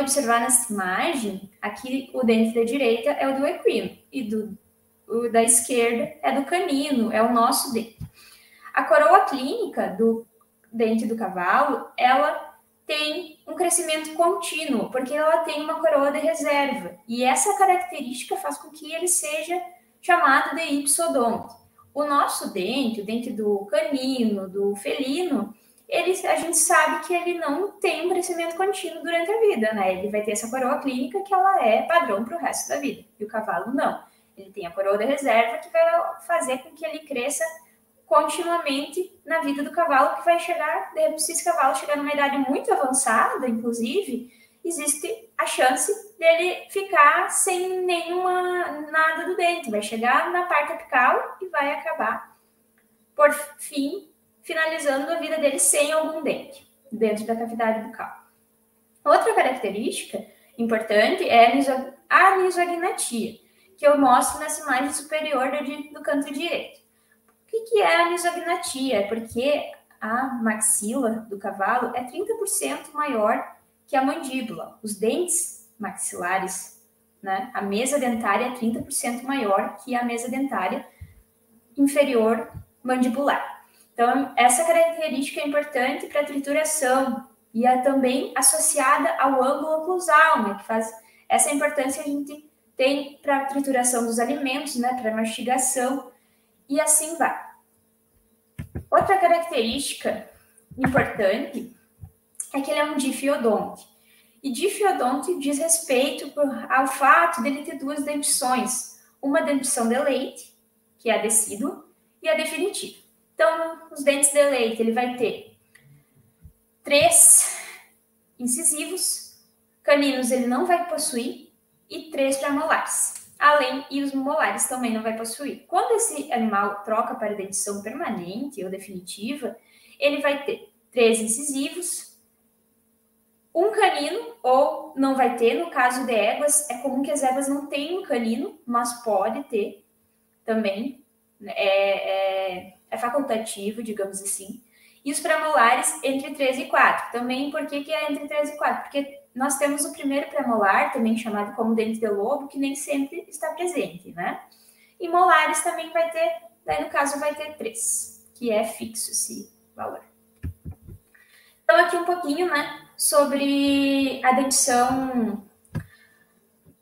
observar nessa imagem, aqui o dente da direita é o do equino e do o da esquerda é do canino, é o nosso dente. A coroa clínica do dente do cavalo, ela tem um crescimento contínuo, porque ela tem uma coroa de reserva. E essa característica faz com que ele seja chamado de ipsodonte. O nosso dente, o dente do canino, do felino, ele, a gente sabe que ele não tem um crescimento contínuo durante a vida, né? Ele vai ter essa coroa clínica que ela é padrão para o resto da vida, e o cavalo não. Ele tem a coroa de reserva que vai fazer com que ele cresça continuamente na vida do cavalo, que vai chegar, se esse cavalo chegar numa idade muito avançada, inclusive, existe a chance dele ficar sem nenhuma nada do dente, vai chegar na parte apical e vai acabar, por fim, finalizando a vida dele sem algum dente dentro da cavidade bucal. Outra característica importante é a anisognatia, que eu mostro nessa imagem superior do, canto direito. O que, que é a anisognatia? É porque a maxila do cavalo é 30% maior que a mandíbula. Os dentes maxilares, né? A mesa dentária é 30% maior que a mesa dentária inferior mandibular. Então, essa característica é importante para a trituração e é também associada ao ângulo oclusal, né, que faz essa importância a gente tem para a trituração dos alimentos, né, para mastigação e assim vai. Outra característica importante é que ele é um difiodonte. E difiodonte diz respeito ao fato dele ter duas dentições, uma dentição de leite, que é a decídua, e a definitiva. Então, os dentes de leite, ele vai ter três incisivos, caninos ele não vai possuir, e três premolares. Além, e os molares também não vai possuir. Quando esse animal troca para dentição permanente ou definitiva, ele vai ter três incisivos, um canino, ou não vai ter, no caso de éguas, é comum que as éguas não tenham canino, mas pode ter também, né, é, é, é facultativo, digamos assim. E os premolares entre 3 e 4. Também, por que, que é entre 3 e 4? Porque nós temos o primeiro premolar, também chamado como dente de lobo, que nem sempre está presente, né? E molares também vai ter, daí no caso vai ter 3, que é fixo esse valor. Então, aqui um pouquinho, né, sobre a dentição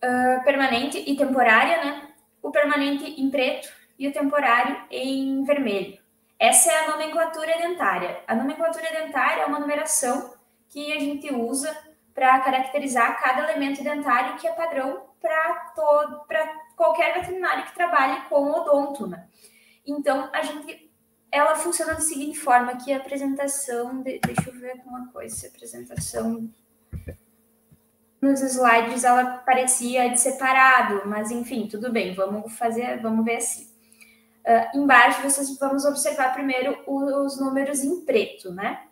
uh, permanente e temporária, né? O permanente em preto e o temporário em vermelho. Essa é a nomenclatura dentária. A nomenclatura dentária é uma numeração que a gente usa para caracterizar cada elemento dentário que é padrão para todo para qualquer veterinário que trabalhe com odonto, né? Então, a gente ela funciona da seguinte forma, que a apresentação, de, deixa eu ver uma coisa, a apresentação nos slides ela parecia de separado, mas enfim, tudo bem, vamos fazer, vamos ver assim. Uh, embaixo, vocês vamos observar primeiro os números em preto, né?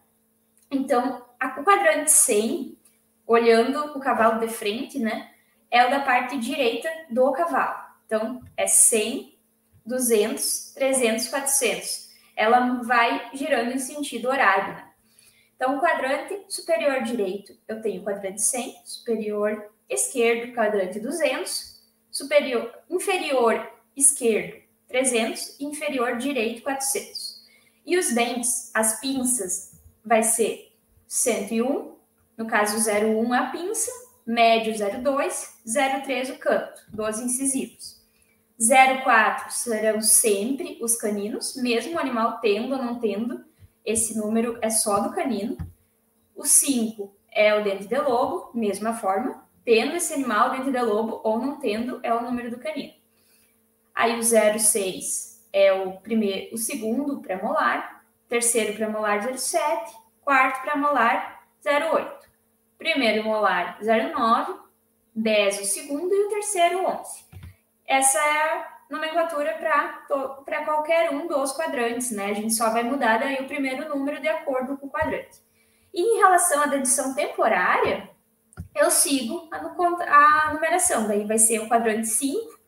Então, o quadrante 100, olhando o cavalo de frente, né? É o da parte direita do cavalo. Então, é 100, 200, 300, 400. Ela vai girando em sentido horário, né? Então, o quadrante superior direito, eu tenho o quadrante 100, superior esquerdo, quadrante 200, superior inferior esquerdo, 300 e inferior direito 400. E os dentes, as pinças, vai ser 101, no caso 01 a pinça, médio 02, 03 o canto, 12 incisivos. 04 serão sempre os caninos, mesmo o animal tendo ou não tendo, esse número é só do canino. O 5 é o dente de lobo, mesma forma, tendo esse animal dente de lobo ou não tendo, é o número do canino. Aí o 06 é o primeiro, o segundo pré-molar, terceiro pré-molar 07, quarto pré-molar 08. Primeiro molar 09, 10 o segundo e o terceiro 11. Essa é a nomenclatura para qualquer um dos quadrantes, né? A gente só vai mudar daí o primeiro número de acordo com o quadrante. E em relação à dedição temporária, eu sigo a, a numeração, daí vai ser o quadrante 5,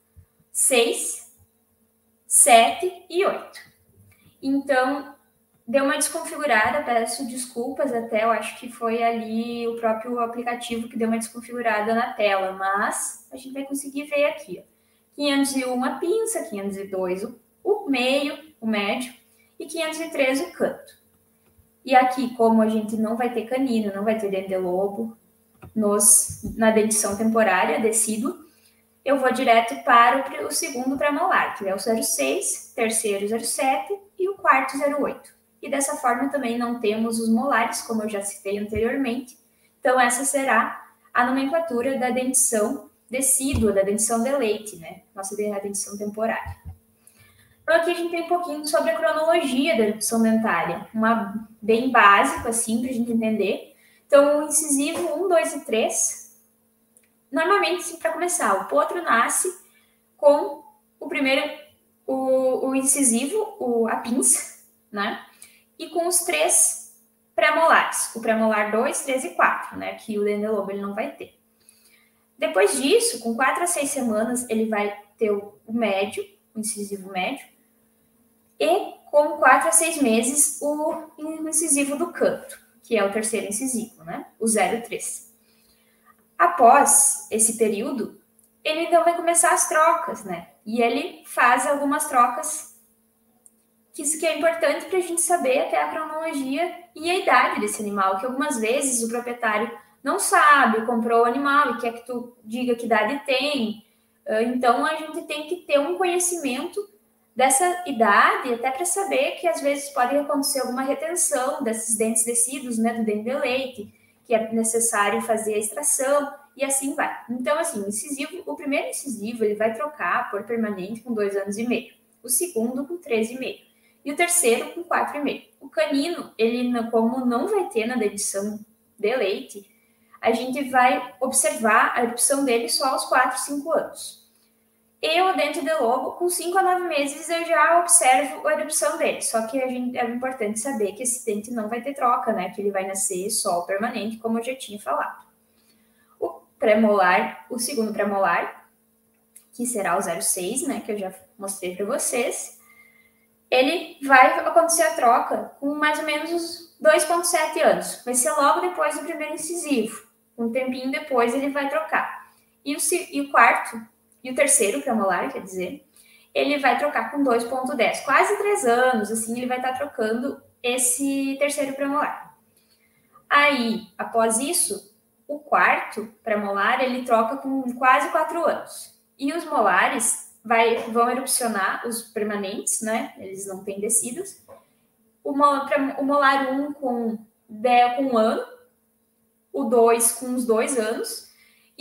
6, 7 e 8. Então, deu uma desconfigurada, peço desculpas até, eu acho que foi ali o próprio aplicativo que deu uma desconfigurada na tela, mas a gente vai conseguir ver aqui, ó. 501 a pinça, 502 o, o meio, o médio, e 503 o canto. E aqui, como a gente não vai ter canino, não vai ter dente de lobo, nos, na dentição temporária, decíduo, eu vou direto para o, o segundo premolar, que é o 06, terceiro 07 e o quarto 08. E dessa forma também não temos os molares, como eu já citei anteriormente. Então, essa será a nomenclatura da dentição decídua, da dentição de leite, né? Nossa dentição temporária. Então, aqui a gente tem um pouquinho sobre a cronologia da dentição dentária, uma bem básico, assim, para a gente entender. Então, o incisivo 1, 2 e 3, normalmente, para começar, o potro nasce com o primeiro, o, o incisivo, o, a pinça, né? E com os três pré-molares, o pré-molar 2, 3 e 4, né? Que o dendelobo ele não vai ter. Depois disso, com 4 a 6 semanas, ele vai ter o médio, o incisivo médio, e com 4 a 6 meses, o incisivo do canto, que é o terceiro incisivo, né? O 03. Após esse período, ele então vai começar as trocas, né? E ele faz algumas trocas que isso que é importante para a gente saber até a cronologia e a idade desse animal, que algumas vezes o proprietário não sabe, comprou o animal e quer que tu diga que idade tem. Ah, então a gente tem que ter um conhecimento dessa idade, até para saber que às vezes pode acontecer alguma retenção desses dentes descidos, né, do dente de leite, que é necessário fazer a extração e assim vai. Então, assim, o incisivo, o primeiro incisivo ele vai trocar por permanente com dois anos e meio, o segundo com três e meio e o terceiro com 4,5. O canino, ele como não vai ter na edição de leite, a gente vai observar a erupção dele só aos 4, 5 anos. E o dente de lobo, com 5 a 9 meses, eu já observo a erupção dele. Só que a gente, é importante saber que esse dente não vai ter troca, né? Que ele vai nascer só permanente, como eu já tinha falado. O pré-molar, o segundo pré-molar, que será o 06, né? Que eu já mostrei para vocês ele vai acontecer a troca com mais ou menos 2,7 anos. Vai ser logo depois do primeiro incisivo. Um tempinho depois ele vai trocar. E o, e o quarto, e o terceiro premolar, quer dizer, ele vai trocar com 2,10. Quase 3 anos, assim, ele vai estar trocando esse terceiro premolar. Aí, após isso, o quarto premolar, ele troca com quase 4 anos. E os molares, vai, vão erupcionar os permanentes, né? Eles não têm descidos. O, o molar 1 com, com um ano, o 2 com uns dois anos,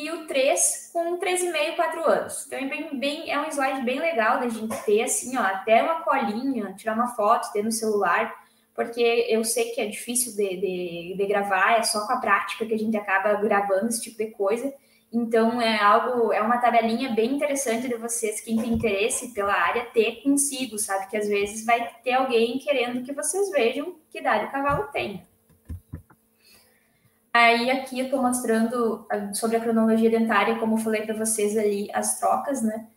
e o 3 com 3,5, 4 anos. Então é, bem, bem, é um slide bem legal da gente ter, assim, ó, até uma colinha, tirar uma foto, ter no celular, porque eu sei que é difícil de, de, de gravar, é só com a prática que a gente acaba gravando esse tipo de coisa. Então é algo, é uma tabelinha bem interessante de vocês, quem tem interesse pela área, ter consigo, sabe? Que às vezes vai ter alguém querendo que vocês vejam que idade o cavalo tem. Aí aqui eu estou mostrando ah, sobre a cronologia dentária, como eu falei para vocês ali, as trocas, né?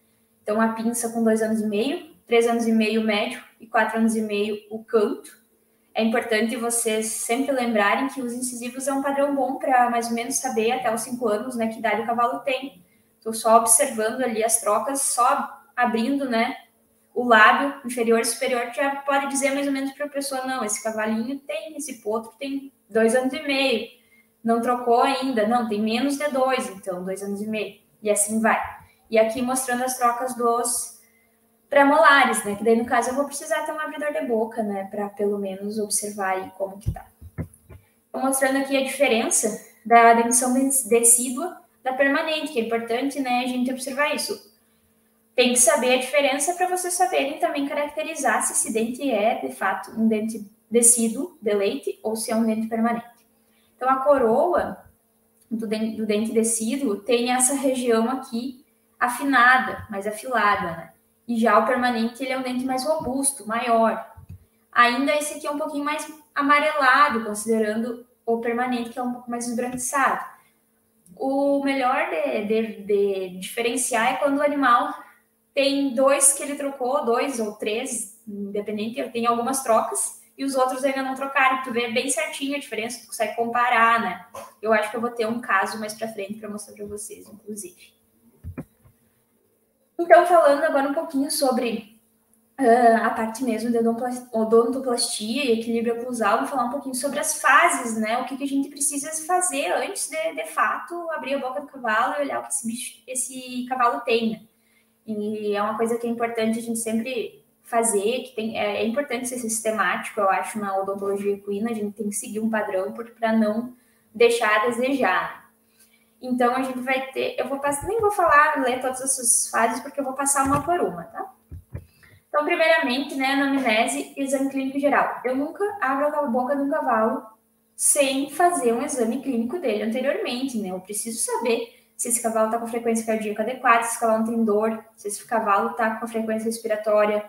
Então a pinça com dois anos e meio, três anos e meio médio e quatro anos e meio o canto é importante vocês sempre lembrarem que os incisivos é um padrão bom para mais ou menos saber até os cinco anos, né, que idade o cavalo tem. Estou só observando ali as trocas, só abrindo, né, o lábio inferior e superior, já pode dizer mais ou menos para a pessoa, não, esse cavalinho tem, esse potro tem dois anos e meio, não trocou ainda, não, tem menos de dois, então, dois anos e meio, e assim vai. E aqui mostrando as trocas dos pré-molares, né? Que daí, no caso, eu vou precisar ter um abridor de boca, né? Para pelo menos observar como que tá. Mostrando aqui a diferença da dentição decídua da permanente, que é importante, né? A gente observar isso. Tem que saber a diferença para vocês saberem também caracterizar se esse dente é, de fato, um dente decíduo de leite ou se é um dente permanente. Então, a coroa do dente, do dente decíduo tem essa região aqui afinada, mais afilada, né? E já o permanente, ele é um dente mais robusto, maior. Ainda esse aqui é um pouquinho mais amarelado, considerando o permanente, que é um pouco mais esbranquiçado. O melhor de, de, de diferenciar é quando o animal tem dois que ele trocou, dois ou três, independente, tem algumas trocas, e os outros ainda não trocaram. Tu vê bem certinho a diferença, tu consegue comparar, né? Eu acho que eu vou ter um caso mais para frente para mostrar para vocês, inclusive. Então, falando agora um pouquinho sobre uh, a parte mesmo de odontoplastia e equilíbrio oclusal, vou falar um pouquinho sobre as fases, né? O que, que a gente precisa fazer antes de, de fato, abrir a boca do cavalo e olhar o que esse, bicho, esse cavalo tem, né? E é uma coisa que é importante a gente sempre fazer, que tem, é, é importante ser sistemático, eu acho, na odontologia equina, a gente tem que seguir um padrão para não deixar a desejar. Então a gente vai ter, eu vou passar, nem vou falar, ler todas essas fases, porque eu vou passar uma por uma, tá? Então, primeiramente, né, anamnese e exame clínico geral. Eu nunca abro a boca de um cavalo sem fazer um exame clínico dele anteriormente, né? Eu preciso saber se esse cavalo está com frequência cardíaca adequada, se esse cavalo não tem dor, se esse cavalo está com frequência respiratória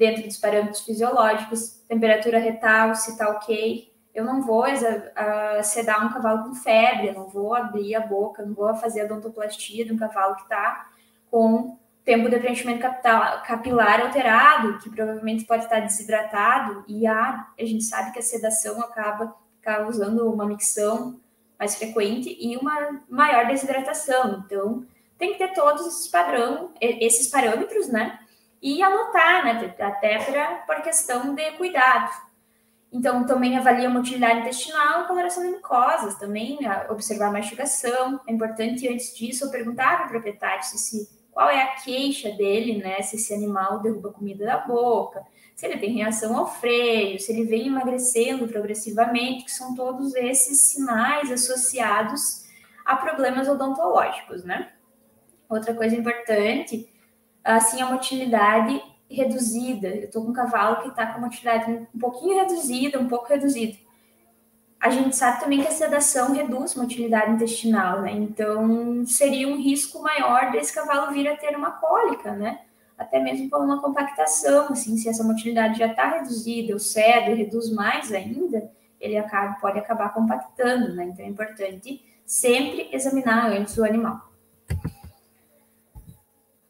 dentro dos parâmetros fisiológicos, temperatura retal, se está ok. Eu não vou uh, sedar um cavalo com febre, eu não vou abrir a boca, não vou fazer a odontoplastia de um cavalo que está com tempo de preenchimento capilar alterado, que provavelmente pode estar desidratado, e a, a gente sabe que a sedação acaba causando uma micção mais frequente e uma maior desidratação. Então, tem que ter todos esses padrão, esses parâmetros, né? E anotar, né? Até por questão de cuidado. Então, também avalia a motilidade intestinal e coloração de mucosas, também né, observar a mastigação. É importante, antes disso, eu perguntar para o proprietário se, se, qual é a queixa dele, né? Se esse animal derruba comida da boca, se ele tem reação ao freio, se ele vem emagrecendo progressivamente, que são todos esses sinais associados a problemas odontológicos, né? Outra coisa importante assim, a motilidade reduzida. Eu estou com um cavalo que está com a motilidade um pouquinho reduzida, um pouco reduzida. A gente sabe também que a sedação reduz a motilidade intestinal, né? Então, seria um risco maior desse cavalo vir a ter uma cólica, né? Até mesmo por uma compactação, assim, se essa motilidade já está reduzida, o cedo reduz mais ainda, ele acaba, pode acabar compactando, né? Então, é importante sempre examinar antes o animal.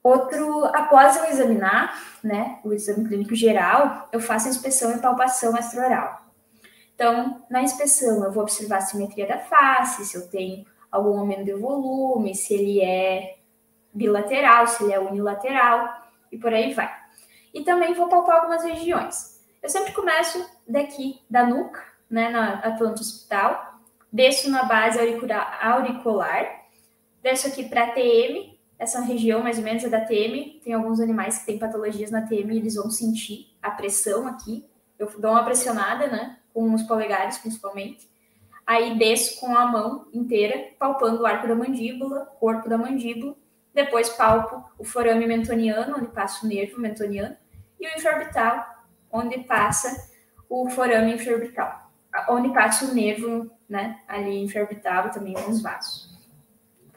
Outro, após eu examinar, né, o exame clínico geral, eu faço a inspeção e palpação extraoral. Então, na inspeção, eu vou observar a simetria da face, se eu tenho algum aumento de volume, se ele é bilateral, se ele é unilateral, e por aí vai. E também vou palpar algumas regiões. Eu sempre começo daqui, da nuca, né, na Atlanta Hospital, desço na base auricular, auricular desço aqui para TM, essa região mais ou menos é da TM. Tem alguns animais que têm patologias na TM e eles vão sentir a pressão aqui. Eu dou uma pressionada, né? Com os polegares, principalmente. Aí desço com a mão inteira, palpando o arco da mandíbula, corpo da mandíbula. Depois palpo o forame mentoniano, onde passa o nervo mentoniano, e o infraorbital, onde passa o forame infraorbital, onde passa o nervo, né? Ali infraorbital também nos vasos.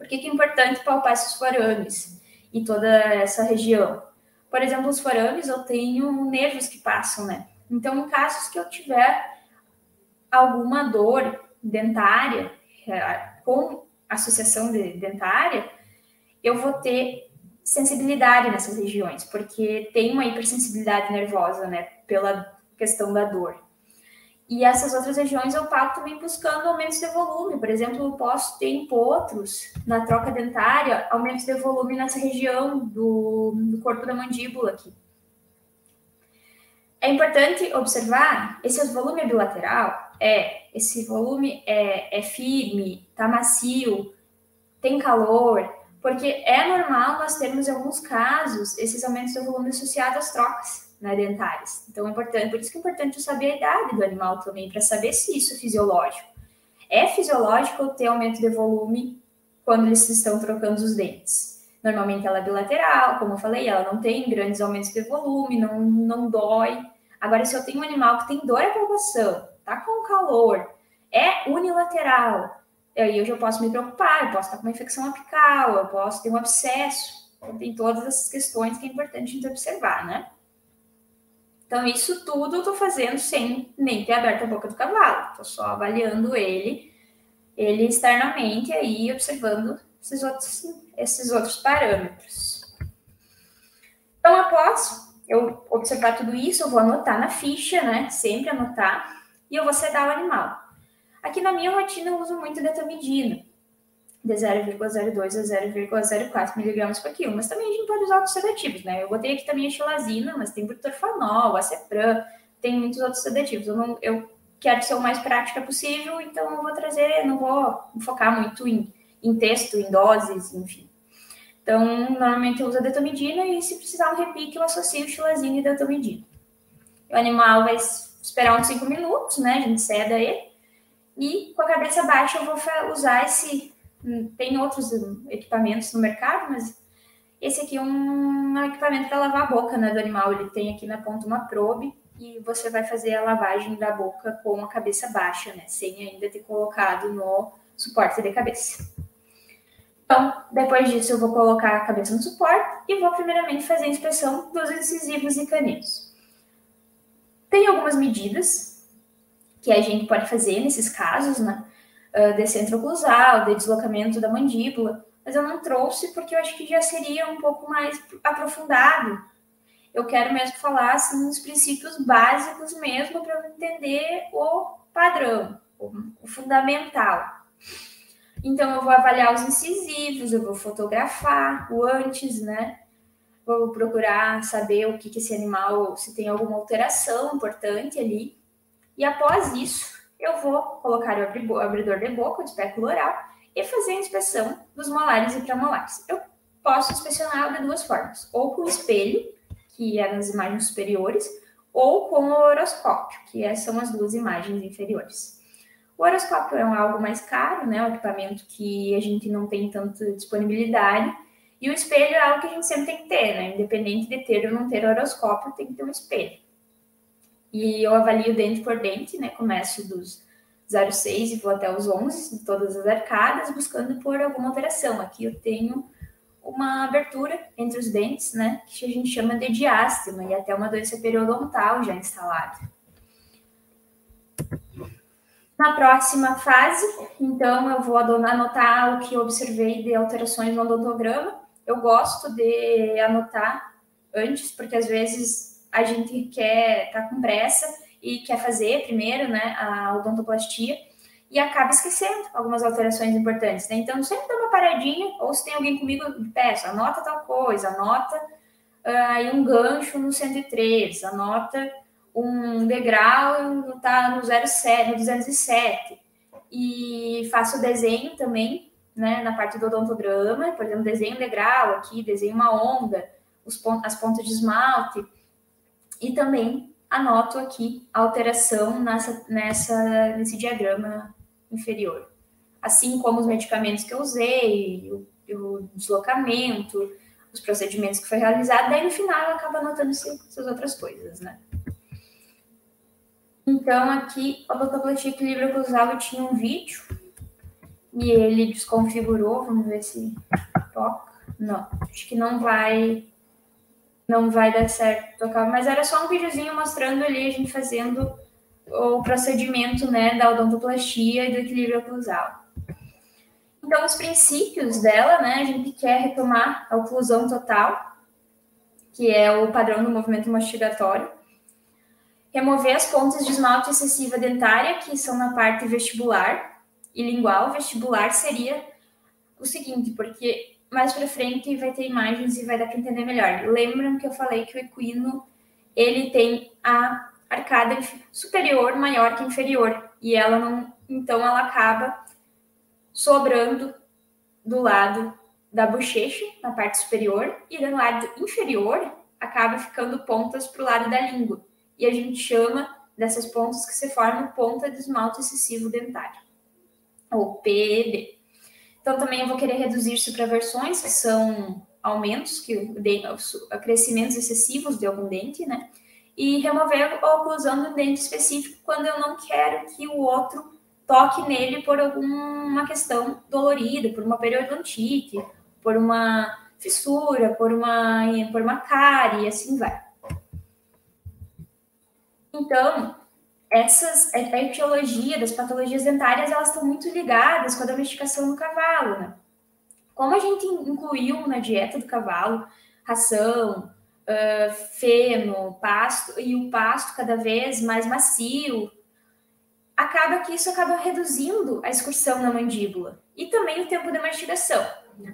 Por que, que é importante palpar esses forames e toda essa região? Por exemplo, os forames eu tenho nervos que passam, né? Então, em casos que eu tiver alguma dor dentária é, com associação de dentária, eu vou ter sensibilidade nessas regiões, porque tem uma hipersensibilidade nervosa, né, pela questão da dor. E essas outras regiões eu pago também buscando aumentos de volume. Por exemplo, eu posso ter em potros, na troca dentária, aumentos de volume nessa região do, do corpo da mandíbula aqui. É importante observar, esse volume bilateral é, esse volume é, é firme, tá macio, tem calor, porque é normal nós termos, em alguns casos, esses aumentos de volume associados às trocas né, dentárias. Então, é importante, por isso que é importante saber a idade do animal também, para saber se isso é fisiológico. É fisiológico ter aumento de volume quando eles estão trocando os dentes. Normalmente ela é bilateral, como eu falei, ela não tem grandes aumentos de volume, não, não dói. Agora, se eu tenho um animal que tem dor à palpação, tá com calor, é unilateral, aí eu já posso me preocupar, eu posso estar com uma infecção apical, eu posso ter um abscesso. Então, tem todas essas questões que é importante a gente observar, né? Então, isso tudo eu estou fazendo sem nem ter aberto a boca do cavalo. Estou só avaliando ele, ele externamente, aí observando esses outros, esses outros parâmetros. Então, após eu observar tudo isso, eu vou anotar na ficha, né? Sempre anotar, e eu vou sedar o animal. Aqui na minha rotina eu uso muito detamidina, de 0,02 a 0,04 miligramas por quilo, mas também a gente pode usar outros sedativos, né? Eu botei aqui também a xilazina, mas tem butorfanol, acepran, tem muitos outros sedativos. Eu, não, eu quero ser o mais prática possível, então eu vou trazer, não vou focar muito em, em texto, em doses, enfim. Então, normalmente eu uso a detomidina e se precisar um repique, eu associo xilazina e detomidina. O animal vai esperar uns 5 minutos, né? A gente ceda ele. E com a cabeça baixa eu vou usar esse... Tem outros equipamentos no mercado, mas esse aqui é um equipamento para lavar a boca né, do animal. Ele tem aqui na ponta uma probe e você vai fazer a lavagem da boca com a cabeça baixa, né? Sem ainda ter colocado no suporte de cabeça. Então, depois disso, eu vou colocar a cabeça no suporte e vou primeiramente fazer a inspeção dos incisivos e caninos. Tem algumas medidas que a gente pode fazer nesses casos, né? Uh, de centro de deslocamento da mandíbula, mas eu não trouxe porque eu acho que já seria um pouco mais aprofundado. Eu quero mesmo falar assim, os princípios básicos mesmo para entender o padrão, o fundamental. Então, eu vou avaliar os incisivos, eu vou fotografar o antes, né? Vou procurar saber o que, que esse animal, se tem alguma alteração importante ali. E após isso, eu vou colocar o abridor de boca, o espéculo oral, e fazer a inspeção dos molares e premolares. Eu posso inspecionar de duas formas, ou com espelho, que é nas imagens superiores, ou com o horoscópio, que é, são as duas imagens inferiores. O horoscópio é algo mais caro, né? Um equipamento que a gente não tem tanta disponibilidade. E o espelho é algo que a gente sempre tem que ter, né? Independente de ter ou não ter horoscópio, tem que ter um espelho. E eu avalio dente por dente, né? Começo dos 0,6 e vou até os 11, de todas as arcadas, buscando por alguma alteração. Aqui eu tenho uma abertura entre os dentes, né? Que a gente chama de diástema e até uma doença periodontal já instalada. Na próxima fase, então, eu vou anotar o que observei de alterações no odontograma. Eu gosto de anotar antes, porque às vezes a gente quer tá com pressa e quer fazer primeiro, né, a odontoplastia e acaba esquecendo algumas alterações importantes, né? Então, sempre dá uma paradinha, ou se tem alguém comigo, peço, anota tal coisa, anota ah, aí uh, um gancho no 103, anota um degrau tá no 07, no 207. E faço desenho também, né, na parte do odontograma, por exemplo, desenho um degrau aqui, desenho uma onda, os pontos, as pontas de esmalte. E também anoto aqui a alteração nessa, nessa, nesse diagrama inferior. Assim como os medicamentos que eu usei, o, o deslocamento, os procedimentos que foi realizado, daí no final eu acabo anotando essas outras coisas, né? Então, aqui, a odontoplastia equilíbrio cruzado tinha um vídeo e ele desconfigurou. Vamos ver se toca. Não, acho que não vai não vai dar certo tocar, mas era só um videozinho mostrando ali a gente fazendo o procedimento, né, da odontoplastia e do equilíbrio oclusal. Então, os princípios dela, né, a gente quer retomar a oclusão total, que é o padrão do movimento mastigatório, remover as pontas de esmalte excessiva dentária, que são na parte vestibular e lingual. Vestibular seria o seguinte, porque mais para frente vai ter imagens e vai dar para entender melhor. Lembram que eu falei que o equino ele tem a arcada superior maior que inferior e ela não, então ela acaba sobrando do lado da bochecha na parte superior e do lado inferior acaba ficando pontas para o lado da língua e a gente chama dessas pontas que se formam ponta de esmalte excessivo dentário, ou PED. Então, também eu vou querer reduzir supraversões, que são aumentos, que crescimentos excessivos de algum dente, né? E remover a oclusão do dente específico quando eu não quero que o outro toque nele por alguma questão dolorida, por uma periodontite, por uma fissura, por uma, por uma cárie, e assim vai. Então, essas, a etiologia das patologias dentárias, elas estão muito ligadas com a domesticação do cavalo, né? Como a gente incluiu na dieta do cavalo ração, uh, feno, pasto, e o pasto cada vez mais macio, acaba que isso acaba reduzindo a excursão na mandíbula e também o tempo de mastigação.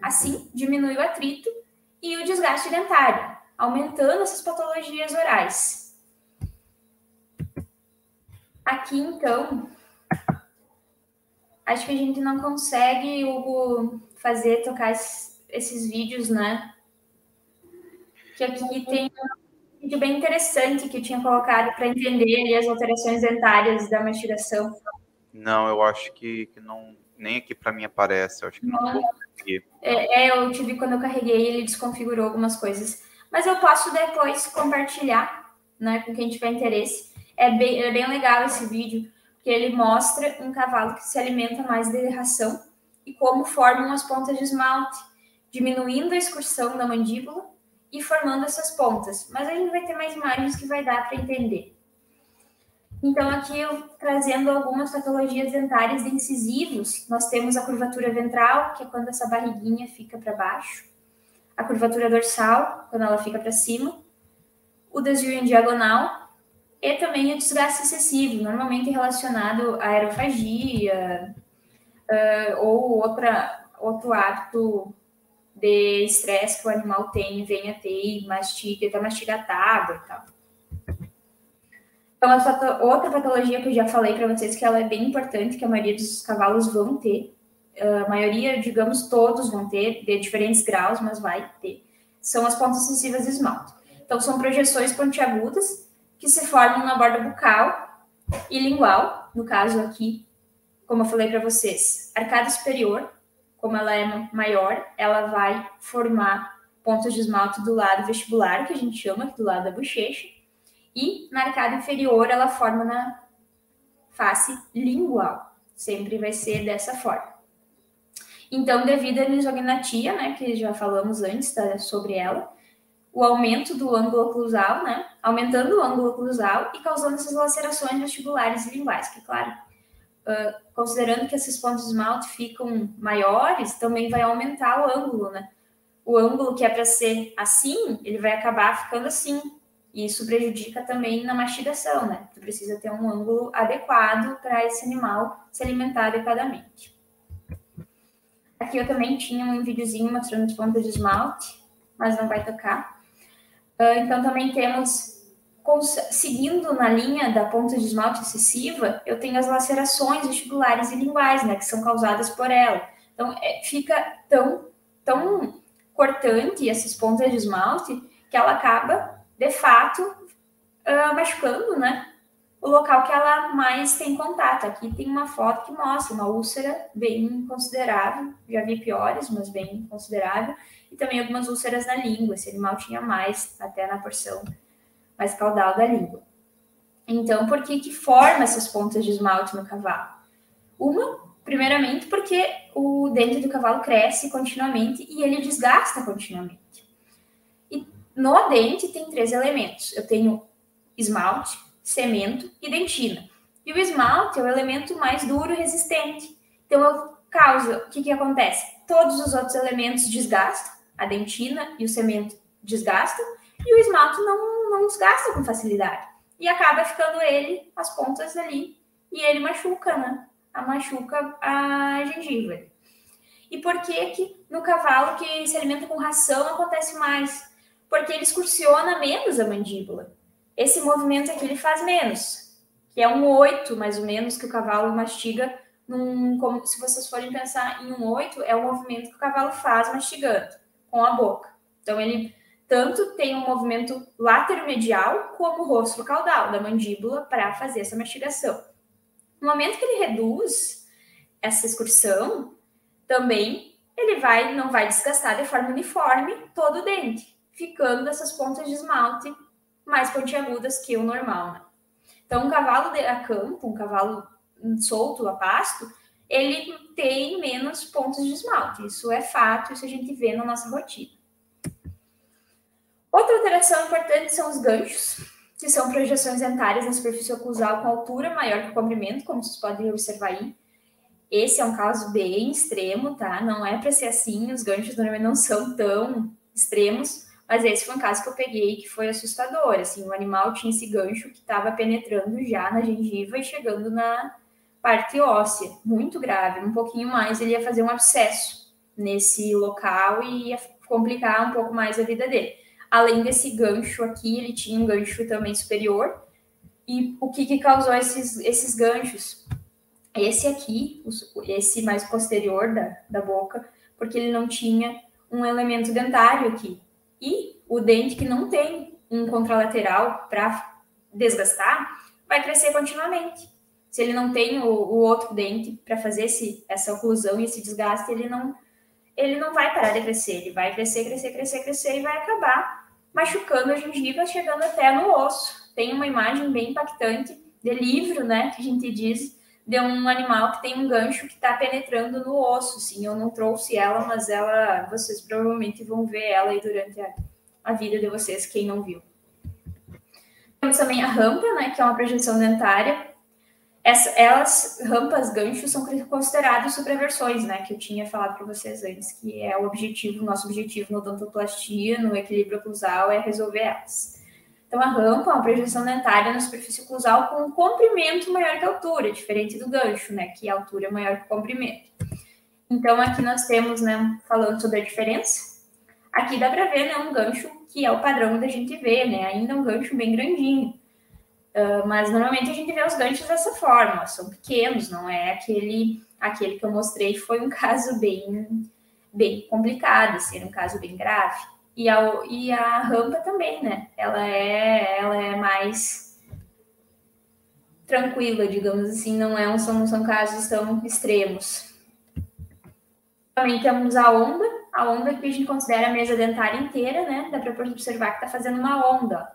Assim, diminui o atrito e o desgaste dentário, aumentando essas patologias orais. Aqui, então, acho que a gente não consegue Hugo, fazer, tocar esses, esses vídeos, né? Que aqui tem um vídeo bem interessante que eu tinha colocado para entender as alterações dentárias da mastigação. Não, eu acho que, que não, nem aqui para mim aparece, eu acho que não, não. É, é, eu tive quando eu carreguei, ele desconfigurou algumas coisas. Mas eu posso depois compartilhar, né, com quem tiver interesse. É bem, é bem legal esse vídeo, porque ele mostra um cavalo que se alimenta mais de ração e como formam as pontas de esmalte, diminuindo a excursão da mandíbula e formando essas pontas. Mas a gente vai ter mais imagens que vai dar para entender. Então, aqui eu trazendo algumas patologias dentárias de incisivos, nós temos a curvatura ventral, que é quando essa barriguinha fica para baixo, a curvatura dorsal, quando ela fica para cima, o desvio em diagonal e também o desgaste excessivo, normalmente relacionado à aerofagia uh, ou outra, outro hábito de estresse que o animal tem, venha ter e mastiga, até mastiga tábua e tal. Então, essa outra patologia que eu já falei para vocês que ela é bem importante, que a maioria dos cavalos vão ter, a maioria, digamos, todos vão ter, de diferentes graus, mas vai ter, são as pontas sensíveis de esmalte. Então, são projeções pontiagudas que se formam na borda bucal e lingual, no caso aqui, como eu falei para vocês, arcada superior, como ela é maior, ela vai formar pontas de esmalte do lado vestibular, que a gente chama, do lado da bochecha, e na arcada inferior ela forma na face lingual. Sempre vai ser dessa forma. Então, devido à misognatia, né, que já falamos antes tá, sobre ela, o aumento do ângulo oclusal, né, aumentando o ângulo oclusal e causando essas lacerações vestibulares e linguais, que, claro, uh, considerando que esses pontos de esmalte ficam maiores, também vai aumentar o ângulo, né? O ângulo que é para ser assim, ele vai acabar ficando assim, e isso prejudica também na mastigação, né? Tu precisa ter um ângulo adequado para esse animal se alimentar adequadamente. Aqui eu também tinha um videozinho mostrando as pontas de esmalte, mas não vai tocar. Uh, então também temos, seguindo na linha da ponta de esmalte excessiva, eu tenho as lacerações vestibulares e linguais, né? Que são causadas por ela. Então é, fica tão, tão cortante essas pontas de esmalte que ela acaba de fato, uh, machucando, né? O local que ela mais tem contato. Aqui tem uma foto que mostra uma úlcera bem considerável. Já vi piores, mas bem considerável. E também algumas úlceras na língua. Esse animal tinha mais, até na porção mais caudal da língua. Então, por que que forma essas pontas de esmalte no cavalo? Uma, primeiramente, porque o dente do cavalo cresce continuamente e ele desgasta continuamente. No dente tem três elementos. Eu tenho esmalte, cemento e dentina. E o esmalte é o elemento mais duro e resistente. Então, causa, o que, que acontece? Todos os outros elementos desgastam, a dentina e o cemento desgastam, e o esmalte não, não desgasta com facilidade. E acaba ficando ele, as pontas ali, e ele machuca, né? A machuca a gengiva. E por que que no cavalo que se alimenta com ração acontece mais? porque ele excursiona menos a mandíbula. Esse movimento aqui ele faz menos, que é um oito, mais ou menos, que o cavalo mastiga. Num, como, se vocês forem pensar em um oito, é o movimento que o cavalo faz mastigando com a boca. Então, ele tanto tem um movimento lateromedial como o rosto caudal da mandíbula para fazer essa mastigação. No momento que ele reduz essa excursão, também ele vai não vai desgastar de forma uniforme todo o dente ficando essas pontas de esmalte mais pontiagudas que o normal, né? Então, um cavalo de, a campo, um cavalo solto a pasto, ele tem menos pontos de esmalte. Isso é fato, isso a gente vê na nossa rotina. Outra alteração importante são os ganchos, que são projeções dentárias na superfície oclusal com altura maior que o comprimento, como vocês podem observar aí. Esse é um caso bem extremo, tá? Não é para ser assim, os ganchos normalmente não são tão extremos, Mas esse foi um caso que eu peguei que foi assustador. Assim, o animal tinha esse gancho que estava penetrando já na gengiva e chegando na parte óssea, muito grave. Um pouquinho mais ele ia fazer um abscesso nesse local e ia complicar um pouco mais a vida dele. Além desse gancho aqui, ele tinha um gancho também superior. E o que, que causou esses, esses ganchos? Esse aqui, esse mais posterior da, da boca, porque ele não tinha um elemento dentário aqui. E o dente que não tem um contralateral para desgastar, vai crescer continuamente. Se ele não tem o, o outro dente para fazer esse, essa oclusão e esse desgaste, ele não, ele não vai parar de crescer. Ele vai crescer, crescer, crescer, crescer e vai acabar machucando a gengiva, chegando até no osso. Tem uma imagem bem impactante de livro, né, que a gente diz, de um animal que tem um gancho que está penetrando no osso. Sim, eu não trouxe ela, mas ela, vocês provavelmente vão ver ela aí durante a, a vida de vocês, quem não viu. Temos também a rampa, né, que é uma projeção dentária. Essa, elas, rampas, ganchos, são consideradas supraversões, né, que eu tinha falado para vocês antes, que é o objetivo, nosso objetivo no odontoplastia, no equilíbrio oclusal, é resolver elas. Então, a rampa é uma projeção dentária na superfície oclusal com um comprimento maior que a altura, diferente do gancho, né, que a altura é maior que o comprimento. Então, aqui nós temos, né, falando sobre a diferença, aqui dá para ver, né, um gancho que é o padrão da gente ver, né, ainda um gancho bem grandinho. Uh, mas normalmente a gente vê os ganchos dessa forma, são pequenos, não é aquele aquele que eu mostrei foi um caso bem bem complicado, assim, um caso bem grave. E a, e a rampa também, né? Ela é, ela é mais tranquila, digamos assim, não, é um, são, são casos tão extremos. Também temos a onda, a onda que a gente considera a mesa dentária inteira, né? Dá para observar que está fazendo uma onda.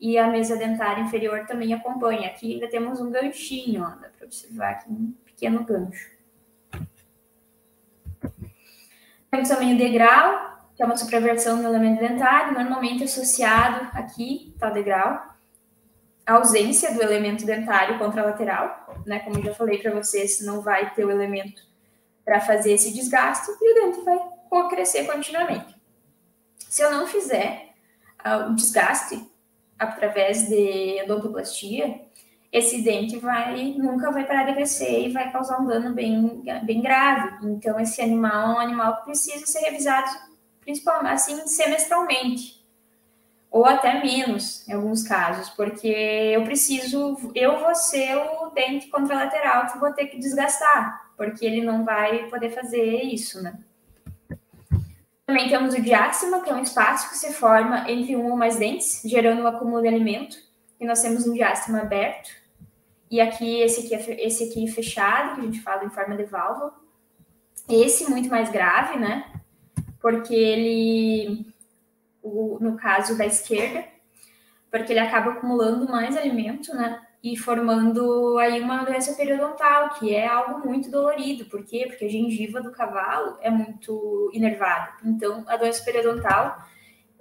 E a mesa dentária inferior também acompanha. Aqui ainda temos um ganchinho, ó, dá para observar aqui um pequeno gancho. Temos também o degrau, que é uma supraversão do elemento dentário, normalmente associado aqui, tá degrau, a ausência do elemento dentário contralateral, né? Como eu já falei para vocês, não vai ter o elemento para fazer esse desgaste e o dente vai crescer continuamente. Se eu não fizer uh, o desgaste através de odontoplastia, esse dente vai nunca vai parar de crescer e vai causar um dano bem, bem grave. Então, esse animal é um animal que precisa ser revisado principalmente assim semestralmente ou até menos em alguns casos, porque eu preciso, eu vou ser o dente contralateral que vou ter que desgastar, porque ele não vai poder fazer isso, né? Também temos o diástema, que é um espaço que se forma entre um ou mais dentes, gerando um acúmulo de alimento. E nós temos um diástema aberto, e aqui esse aqui, é, esse aqui fechado, que a gente fala em forma de válvula. Esse muito mais grave, né? Porque ele, o, no caso da esquerda, porque ele acaba acumulando mais alimento, né? E formando aí uma doença periodontal, que é algo muito dolorido. Por quê? Porque a gengiva do cavalo é muito inervada. Então, a doença periodontal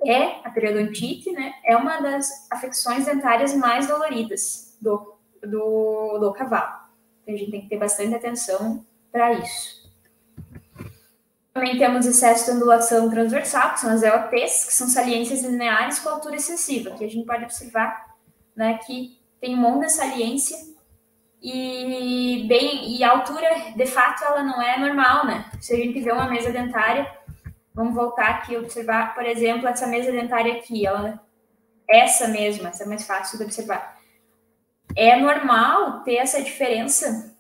é a periodontite, né? É uma das afecções dentárias mais doloridas do, do, do cavalo. Então, a gente tem que ter bastante atenção para isso. Também temos excesso de ondulação transversal, que são as EOTs, que são saliências lineares com altura excessiva, que a gente pode observar né, que tem um monte de saliência e bem e a altura, de fato, ela não é normal, né? Se a gente vê uma mesa dentária, vamos voltar aqui e observar, por exemplo, essa mesa dentária aqui, ela essa mesma, essa é mais fácil de observar. É normal ter essa diferença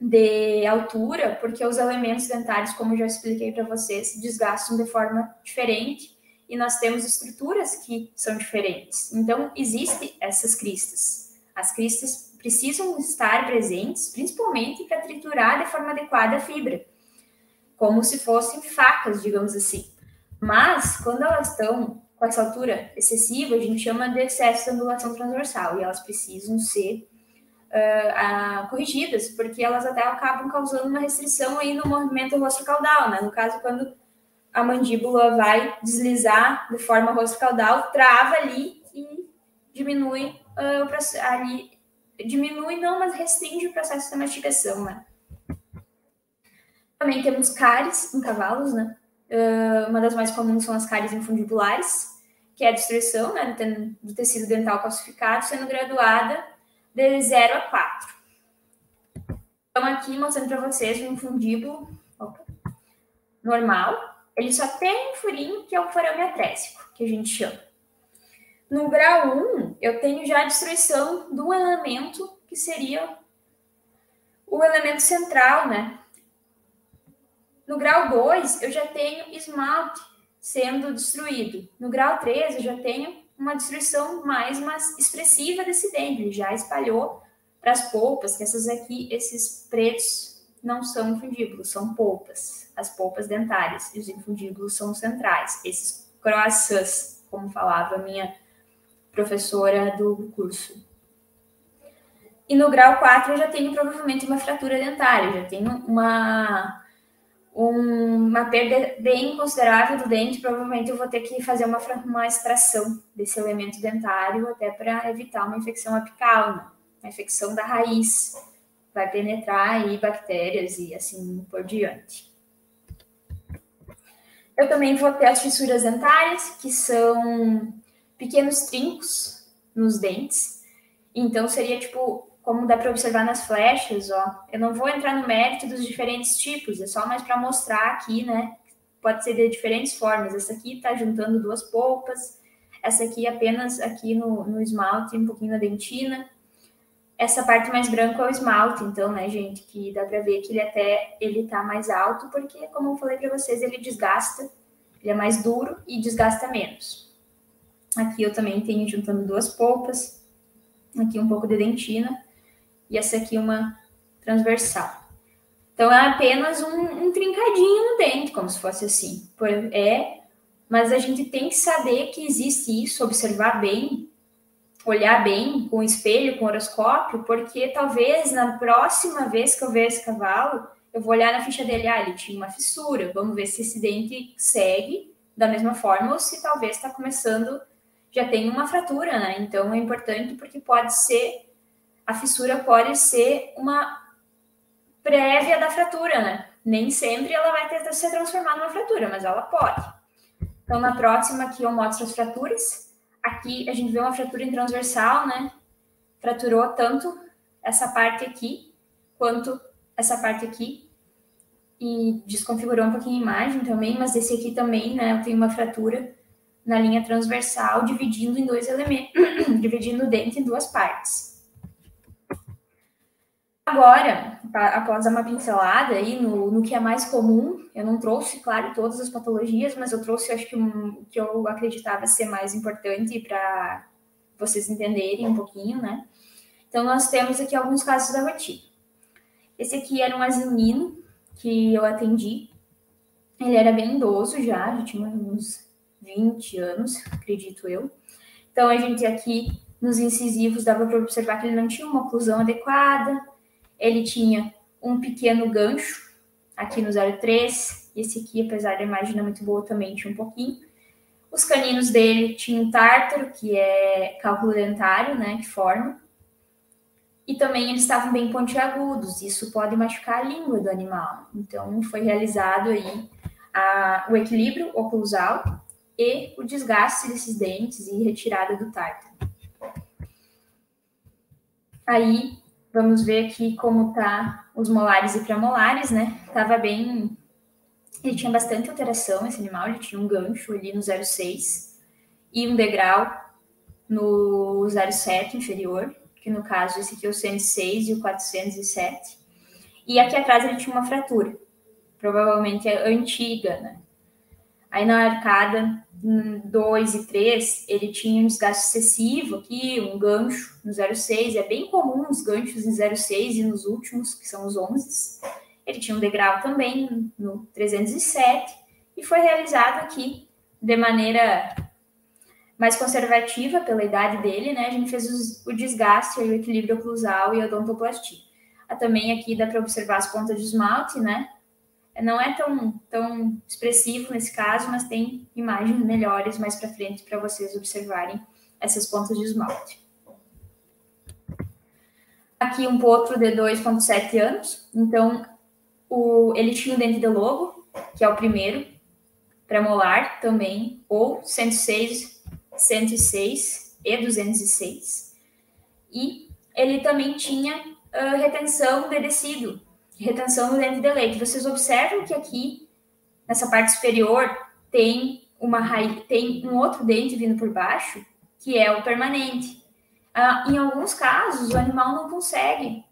de altura, porque os elementos dentários, como já expliquei para vocês, desgastam de forma diferente e nós temos estruturas que são diferentes. Então, existem essas cristas. As cristas precisam estar presentes, principalmente para triturar de forma adequada a fibra, como se fossem facas, digamos assim. Mas, quando elas estão com essa altura excessiva, a gente chama de excesso de ondulação transversal e elas precisam ser uh, corrigidas, porque elas até acabam causando uma restrição aí no movimento rosto-caudal, né? No caso, quando a mandíbula vai deslizar de forma rosto-caudal, trava ali e diminui uh, o ali, diminui não, mas restringe o processo de mastigação, né? Também temos cáries em cavalos, né? Uh, uma das mais comuns são as cáries infundibulares, que é a destruição né, do tecido dental calcificado, sendo graduada de 0 a 4. Então, aqui mostrando para vocês um fundíbulo opa, normal. Ele só tem um furinho, que é o forame atrésico, que a gente chama. No grau 1, eu tenho já a destruição do elemento que seria o elemento central, né? No grau 2, eu já tenho esmalte sendo destruído. No grau 3, eu já tenho uma destruição mais, mais expressiva desse dente. Ele já espalhou para as polpas, que essas aqui, esses pretos não são infundíbulos, são polpas, as polpas dentárias, e os infundíbulos são centrais. Esses croissants, como falava a minha professora do curso. E no grau 4 eu já tenho provavelmente uma fratura dentária, já tenho uma, uma perda bem considerável do dente. Provavelmente eu vou ter que fazer uma, uma extração desse elemento dentário até para evitar uma infecção apical, né? uma infecção da raiz. Vai penetrar aí bactérias e assim por diante. Eu também vou ter as fissuras dentárias, que são pequenos trincos nos dentes. Então seria tipo como dá para observar nas flechas, ó, eu não vou entrar no mérito dos diferentes tipos, é só mais para mostrar aqui, né? Pode ser de diferentes formas. Essa aqui está juntando duas polpas, essa aqui apenas aqui no, no esmalte, um pouquinho na dentina. Essa parte mais branca é o esmalte, então, né, gente, que dá para ver que ele até ele tá mais alto, porque, como eu falei para vocês, ele desgasta, ele é mais duro e desgasta menos. Aqui eu também tenho juntando duas polpas, aqui um pouco de dentina e essa aqui uma transversal. Então é apenas um, um trincadinho no dente, como se fosse assim. É, mas a gente tem que saber que existe isso, observar bem, olhar bem com o espelho, com o horoscópio, porque talvez na próxima vez que eu ver esse cavalo, eu vou olhar na ficha dele, ah, ele tinha uma fissura, vamos ver se esse dente segue da mesma forma ou se talvez está começando, já tem uma fratura, né? Então é importante porque pode ser a fissura pode ser uma prévia da fratura, né? Nem sempre ela vai ter se transformar numa fratura, mas ela pode. Então, na próxima aqui eu mostro as fraturas. Aqui a gente vê uma fratura em transversal, né? Fraturou tanto essa parte aqui quanto essa parte aqui. E desconfigurou um pouquinho a imagem também, mas esse aqui também, né? Eu tenho uma fratura na linha transversal, dividindo em dois elementos, dividindo o dente em duas partes. Agora, após dar uma pincelada aí no, no que é mais comum, eu não trouxe, claro, todas as patologias, mas eu trouxe, acho que um, que eu acreditava ser mais importante para vocês entenderem um pouquinho, né? Então, nós temos aqui alguns casos da rotina. Esse aqui era um asinino que eu atendi. Ele era bem idoso já, já tinha uns 20 anos, acredito eu. Então, a gente aqui nos incisivos dava para observar que ele não tinha uma oclusão adequada, ele tinha um pequeno gancho aqui no 03, esse aqui, apesar da imagem não muito boa, também tinha um pouquinho. Os caninos dele tinham tártaro, que é cálculo dentário, né, que forma. E também eles estavam bem pontiagudos, isso pode machucar a língua do animal. Então, foi realizado aí a, o equilíbrio oclusal e o desgaste desses dentes e retirada do tártaro. Aí, Vamos ver aqui como tá os molares e premolares, né? Tava bem. Ele tinha bastante alteração, esse animal, ele tinha um gancho ali no 06 e um degrau no 07 inferior, que no caso esse aqui é o 106 e o 407. E aqui atrás ele tinha uma fratura, provavelmente é antiga, né? Aí na arcada 2 e 3, ele tinha um desgaste excessivo aqui, um gancho no 06. É bem comum os ganchos em 06 e nos últimos, que são os 11. Ele tinha um degrau também no 307 e foi realizado aqui de maneira mais conservativa pela idade dele, né? A gente fez os, o desgaste, o equilíbrio oclusal e a odontoplastia. Ah, também aqui dá para observar as pontas de esmalte, né? Não é tão, tão expressivo nesse caso, mas tem imagens melhores mais para frente para vocês observarem essas pontas de esmalte. Aqui um potro de 2,7 anos, então o, ele tinha o dente de lobo, que é o primeiro, premolar também, ou 106, 106 e 206. E ele também tinha uh, retenção de tecido, retenção do dente de leite. Vocês observam que aqui, nessa parte superior, tem uma raiz, tem um outro dente vindo por baixo, que é o permanente. Uh, em alguns casos, o animal não consegue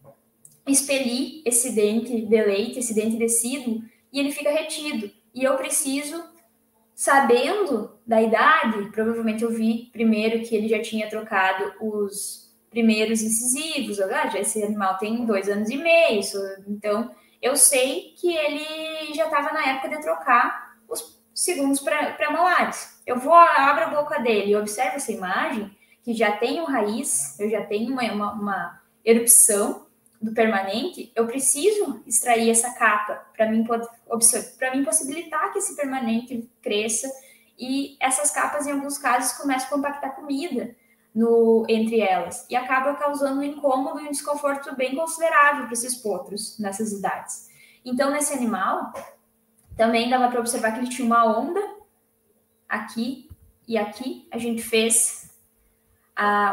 expelir esse dente de leite, esse dente decíduo, e ele fica retido. E eu preciso, sabendo da idade, provavelmente eu vi primeiro que ele já tinha trocado os primeiros incisivos, ah, já esse animal tem dois anos e meio, então eu sei que ele já estava na época de trocar os segundos pré-molares. Eu vou, abro a boca dele e observo essa imagem, que já tem um raiz, eu já tenho uma, uma, uma erupção, do permanente, eu preciso extrair essa capa para mim, mim possibilitar que esse permanente cresça e essas capas, em alguns casos, começam a compactar comida no, entre elas e acaba causando um incômodo e um desconforto bem considerável para esses potros nessas idades. Então, nesse animal, também dava para observar que ele tinha uma onda aqui e aqui. A gente fez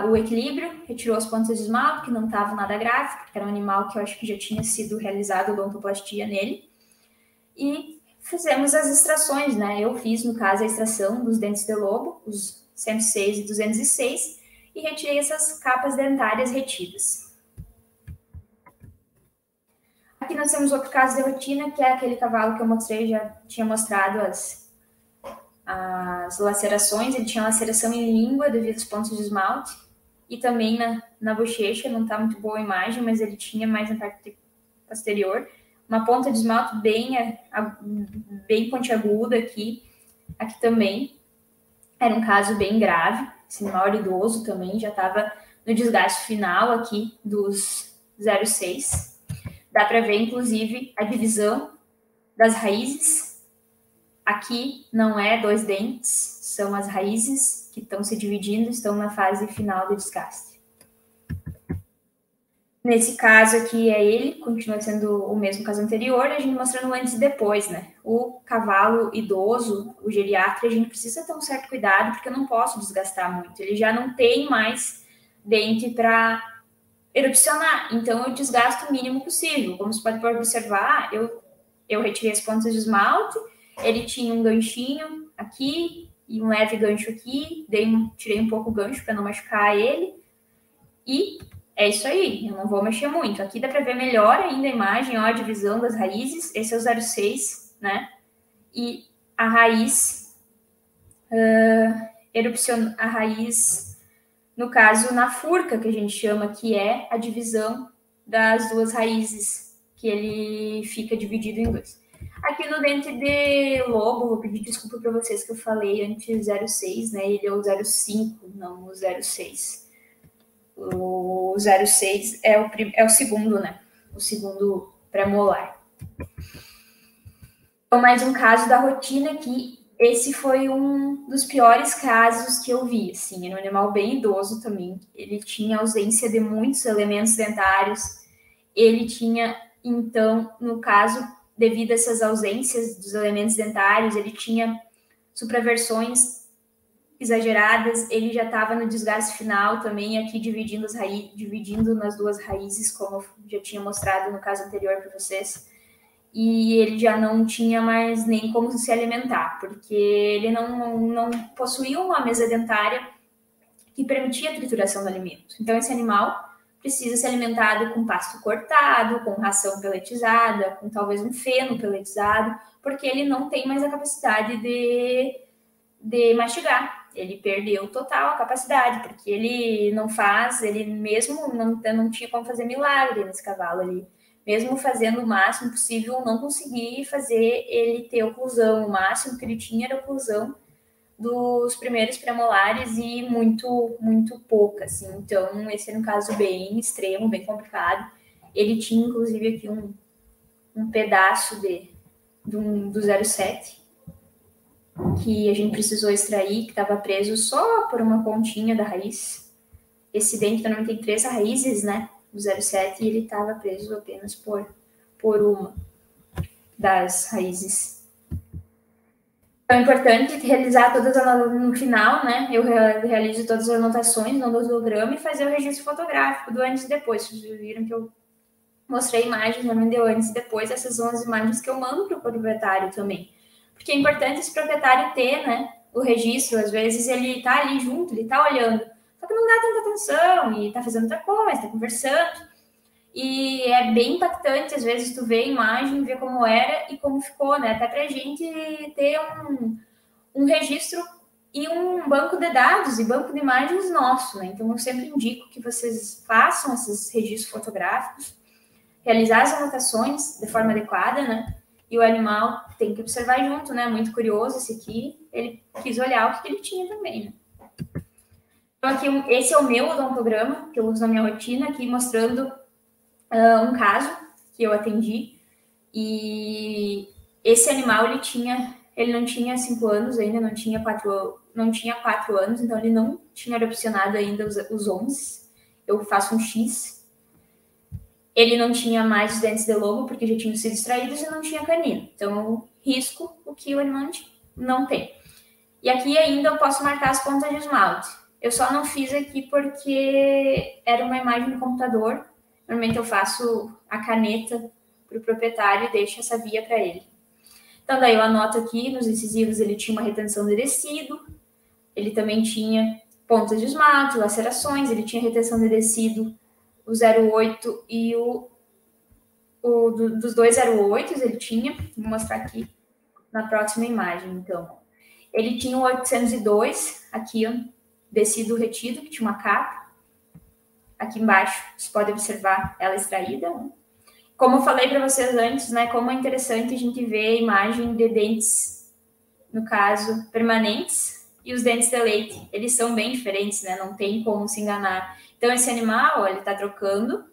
o equilíbrio, retirou as pontas de esmalte, que não estava nada grave, porque era um animal que eu acho que já tinha sido realizado odontoplastia nele. E fizemos as extrações, né? Eu fiz, no caso, a extração dos dentes de lobo, os 106 e 206, e retirei essas capas dentárias retidas. Aqui nós temos outro caso de rotina, que é aquele cavalo que eu mostrei, já tinha mostrado as as lacerações, ele tinha laceração em língua devido aos pontos de esmalte. E também na, na bochecha, não está muito boa a imagem, mas ele tinha mais na parte posterior, uma ponta de esmalte bem, bem pontiaguda aqui, aqui também, era um caso bem grave, esse animal idoso também, já estava no desgaste final aqui dos 06, dá para ver inclusive a divisão das raízes Aqui não é dois dentes, são as raízes que estão se dividindo, estão na fase final do desgaste. Nesse caso aqui é ele, continua sendo o mesmo caso anterior, a gente mostrando antes e depois, né? O cavalo idoso, o geriatra, a gente precisa ter um certo cuidado, porque eu não posso desgastar muito. Ele já não tem mais dente para erupcionar, então eu desgasto o mínimo possível. Como você pode observar, eu, eu retirei as pontas de esmalte, ele tinha um ganchinho aqui e um leve gancho aqui. Dei, tirei um pouco o gancho para não machucar ele. E é isso aí, eu não vou mexer muito. Aqui dá para ver melhor ainda a imagem, ó, a divisão das raízes. Esse é o 06, né? E a raiz uh, erupcion... a raiz, no caso, na furca, que a gente chama, que é a divisão das duas raízes, que ele fica dividido em dois. Aqui no dente de lobo, vou pedir desculpa para vocês que eu falei antes 06, né? Ele é o 05, não o 06. O 06 é o, é o segundo, né? O segundo pré-molar. Então, mais um caso da rotina aqui. Esse foi um dos piores casos que eu vi, assim, era um animal bem idoso também. Ele tinha ausência de muitos elementos dentários. Ele tinha, então, no caso, devido a essas ausências dos elementos dentários, ele tinha supraversões exageradas, ele já estava no desgaste final também, aqui dividindo, as raí dividindo nas duas raízes, como eu já tinha mostrado no caso anterior para vocês. E ele já não tinha mais nem como se alimentar, porque ele não, não possuía uma mesa dentária que permitia a trituração do alimento. Então, esse animal precisa ser alimentado com pasto cortado, com ração peletizada, com talvez um feno peletizado, porque ele não tem mais a capacidade de, de mastigar. Ele perdeu total a capacidade, porque ele não faz, ele mesmo não, não tinha como fazer milagre nesse cavalo ali. Mesmo fazendo o máximo possível, não consegui fazer ele ter oclusão. O máximo que ele tinha era oclusão dos primeiros premolares e muito, muito pouca, assim. Então, esse era um caso bem extremo, bem complicado. Ele tinha, inclusive, aqui um, um pedaço de, de um, do 07 que a gente precisou extrair, que estava preso só por uma pontinha da raiz. Esse dente também tem três raízes, né? Do 07, e ele estava preso apenas por, por uma das raízes Então, é importante realizar todas as no final, né? Eu realizo todas as anotações no dosograma e fazer o registro fotográfico do antes e depois. Vocês viram que eu mostrei imagens, também deu antes e depois. Essas são as imagens que eu mando para o proprietário também. Porque é importante esse proprietário ter, né? O registro, às vezes ele está ali junto, ele está olhando, só que não dá tanta atenção e está fazendo outra coisa, está conversando. E é bem impactante, às vezes, tu vê a imagem, ver como era e como ficou, né? Até para a gente ter um, um registro e um banco de dados e banco de imagens nosso, né? Então, eu sempre indico que vocês façam esses registros fotográficos, realizar as anotações de forma adequada, né? E o animal tem que observar junto, né? Muito curioso esse aqui, ele quis olhar o que ele tinha também, né? Então, aqui, esse é o meu odontograma, que eu uso na minha rotina, aqui mostrando uh, um caso que eu atendi e esse animal ele tinha ele não tinha cinco anos ainda, não tinha quatro, não tinha quatro anos, então ele não tinha erupcionado ainda os, os 11. Eu faço um X. Ele não tinha mais os dentes de lobo, porque já tinham sido extraídos e não tinha canino. Então, eu risco o que o animal não tem. E aqui ainda eu posso marcar as pontas de esmalte. Eu só não fiz aqui porque era uma imagem do computador Normalmente eu faço a caneta para o proprietário e deixo essa via para ele. Então, daí eu anoto aqui, nos incisivos ele tinha uma retenção de tecido, ele também tinha pontas de esmalte, lacerações, ele tinha retenção de tecido, o 08 e o, o do, dos dois 08 ele tinha, vou mostrar aqui na próxima imagem, então. Ele tinha o 802, aqui, ó, tecido retido, que tinha uma capa, aqui embaixo, você pode observar ela extraída. Né? Como eu falei para vocês antes, né, como é interessante a gente ver a imagem de dentes, no caso, permanentes, e os dentes de leite. Eles são bem diferentes, né? Não tem como se enganar. Então, esse animal, ele está trocando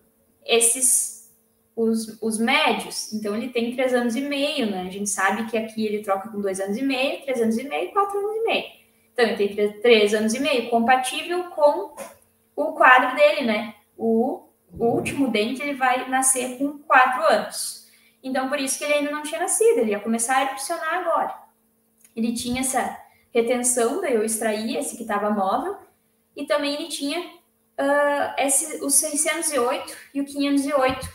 esses, os, os médios. Então, ele tem três anos e meio, né? A gente sabe que aqui ele troca com dois anos e meio, três anos e meio, quatro anos e meio. Então, ele tem três anos e meio, compatível com o quadro dele, né? O, o último dente ele vai nascer com quatro anos. Então, por isso que ele ainda não tinha nascido, ele ia começar a erupcionar agora. Ele tinha essa retenção, daí eu extraí esse que estava móvel, e também ele tinha uh, esse, os 608 e o 508, uh,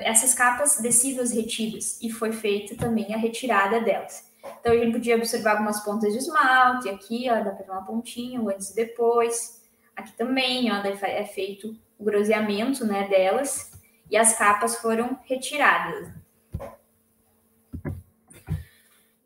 essas capas decíduas retidas, e foi feita também a retirada delas. Então, a gente podia observar algumas pontas de esmalte, aqui, ó, dá para ver uma pontinha, antes e depois. Aqui também, ó, é feito o groseamento, né, delas, e as capas foram retiradas.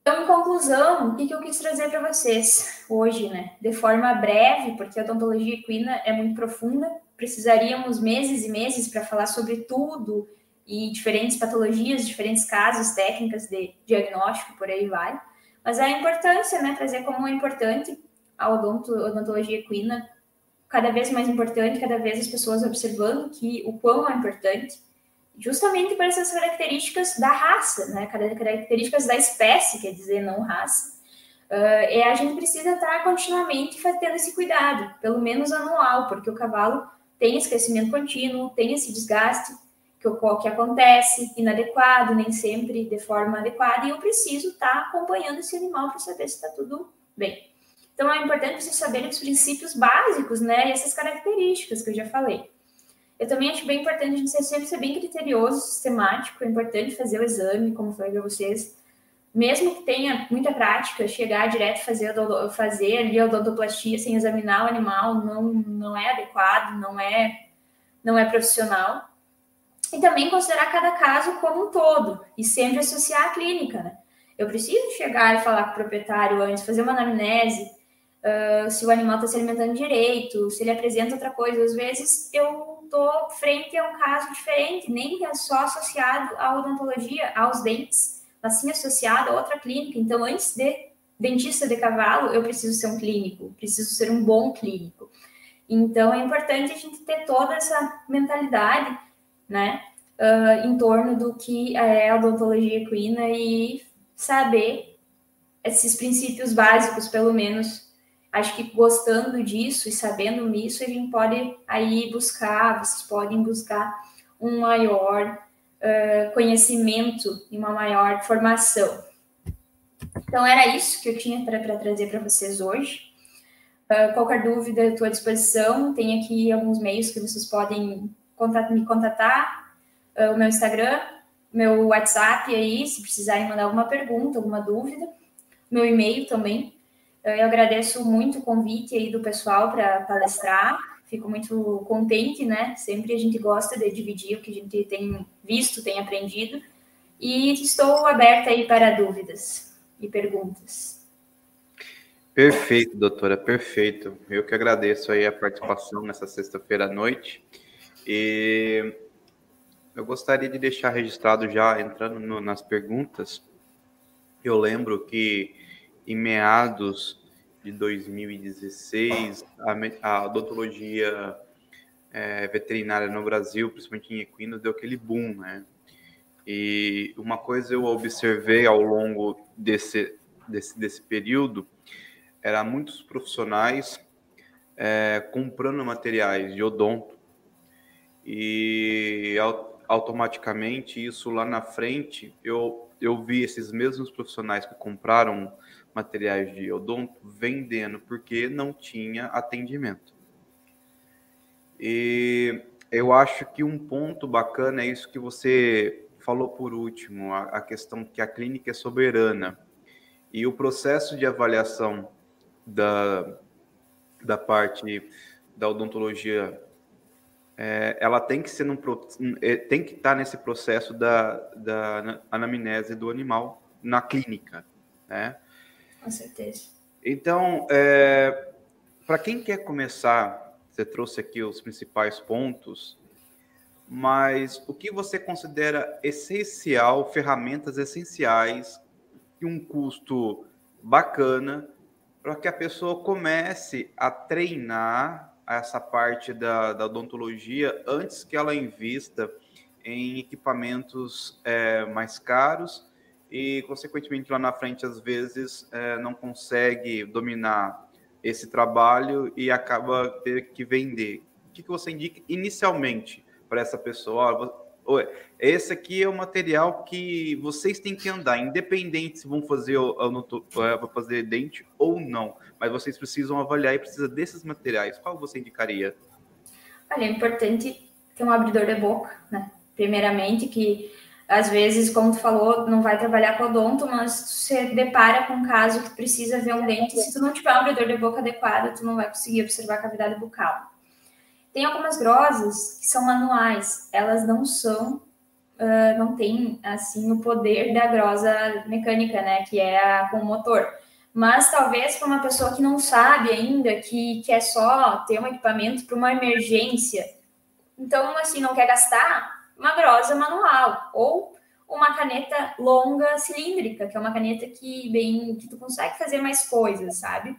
Então, em conclusão, o que eu quis trazer para vocês hoje, né? De forma breve, porque a odontologia equina é muito profunda, precisaríamos meses e meses para falar sobre tudo e diferentes patologias, diferentes casos, técnicas de diagnóstico, por aí vai. Mas a importância, né, trazer como é importante a odonto, odontologia equina, cada vez mais importante, cada vez as pessoas observando que o quão é importante, justamente por essas características da raça, né, características da espécie, quer dizer, não raça. Uh, é a gente precisa estar continuamente tendo esse cuidado, pelo menos anual, porque o cavalo tem esse crescimento contínuo, tem esse desgaste, que, que acontece inadequado, nem sempre de forma adequada, e eu preciso estar acompanhando esse animal para saber se está tudo bem. Então, é importante você saber os princípios básicos, né, e essas características que eu já falei. Eu também acho bem importante a gente sempre ser bem criterioso, sistemático, é importante fazer o exame, como falei para vocês, mesmo que tenha muita prática, chegar direto fazer, fazer ali a odontoplastia sem examinar o animal não, não é adequado, não é, não é profissional e também considerar cada caso como um todo e sempre associar a clínica, né? Eu preciso chegar e falar com o proprietário antes, fazer uma anamnese, uh, se o animal está se alimentando direito, se ele apresenta outra coisa. Às vezes eu estou frente a um caso diferente, nem é só associado à odontologia, aos dentes, mas sim associado a outra clínica. Então, antes de dentista de cavalo, eu preciso ser um clínico, preciso ser um bom clínico. Então, é importante a gente ter toda essa mentalidade né, uh, em torno do que é a odontologia equina e saber esses princípios básicos, pelo menos. Acho que gostando disso e sabendo isso, a gente pode aí buscar, vocês podem buscar um maior uh, conhecimento e uma maior formação. Então, era isso que eu tinha para trazer para vocês hoje. Uh, qualquer dúvida, estou à disposição. Tem aqui alguns meios que vocês podem me contatar. Uh, o meu Instagram, meu WhatsApp aí, se precisarem mandar alguma pergunta, alguma dúvida. Meu e-mail também. Eu agradeço muito o convite aí do pessoal para palestrar. Fico muito contente, né? Sempre a gente gosta de dividir o que a gente tem visto, tem aprendido. E estou aberta aí para dúvidas e perguntas. Perfeito, doutora, perfeito. Eu que agradeço aí a participação nessa sexta-feira à noite. E eu gostaria de deixar registrado já, entrando no, nas perguntas, eu lembro que em meados de 2016, a, a odontologia é, veterinária no Brasil, principalmente em equinos, deu aquele boom, né? E uma coisa eu observei ao longo desse, desse, desse período era muitos profissionais é, comprando materiais de odonto e automaticamente isso lá na frente eu, eu vi esses mesmos profissionais que compraram materiais de odonto vendendo porque não tinha atendimento. E eu acho que um ponto bacana é isso que você falou por último, a, a questão que a clínica é soberana e o processo de avaliação da, da parte da odontologia é, ela tem que ser num, é, tem que estar nesse processo da, da anamnese do animal na clínica, né? Com certeza. Então, é, para quem quer começar, você trouxe aqui os principais pontos mas o que você considera essencial, ferramentas essenciais e um custo bacana para que a pessoa comece a treinar essa parte da, da odontologia antes que ela invista em equipamentos é, mais caros e, consequentemente, lá na frente, às vezes, é, não consegue dominar esse trabalho e acaba ter que vender. O que, que você indica inicialmente? para essa pessoa. Esse aqui é o material que vocês têm que andar, independente se vão fazer, é, fazer dente ou não. Mas vocês precisam avaliar e precisa desses materiais. Qual você indicaria? Olha, é importante ter um abridor de boca, né? Primeiramente, que às vezes, como tu falou, não vai trabalhar com odonto, mas você depara com um caso que precisa ver um dente. Se tu não tiver um abridor de boca adequado, tu não vai conseguir observar a cavidade bucal. Tem algumas grosas que são manuais, elas não são, uh, não tem assim o poder da grosa mecânica, né, que é a com motor. Mas talvez para uma pessoa que não sabe ainda, que quer só ter um equipamento para uma emergência, então assim não quer gastar uma grosa manual ou uma caneta longa cilíndrica, que é uma caneta que bem que tu consegue fazer mais coisas, sabe?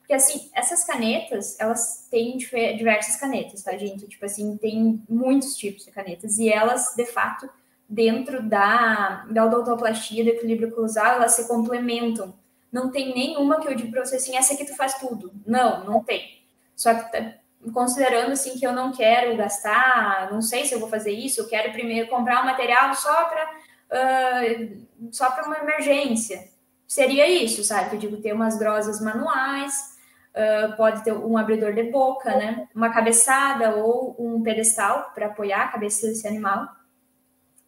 Porque, assim, essas canetas, elas têm diversas canetas, tá, gente? Tipo assim, tem muitos tipos de canetas. E elas, de fato, dentro da, da odontoplastia, do equilíbrio cruzado, elas se complementam. Não tem nenhuma que eu digo para você assim, essa aqui tu faz tudo. Não, não tem. Só que tá, considerando assim que eu não quero gastar, não sei se eu vou fazer isso, eu quero primeiro comprar um material só para uh, só para uma emergência. Seria isso, sabe? Eu digo ter umas grosas manuais, Uh, pode ter um abridor de boca, né? Uma cabeçada ou um pedestal para apoiar a cabeça desse animal.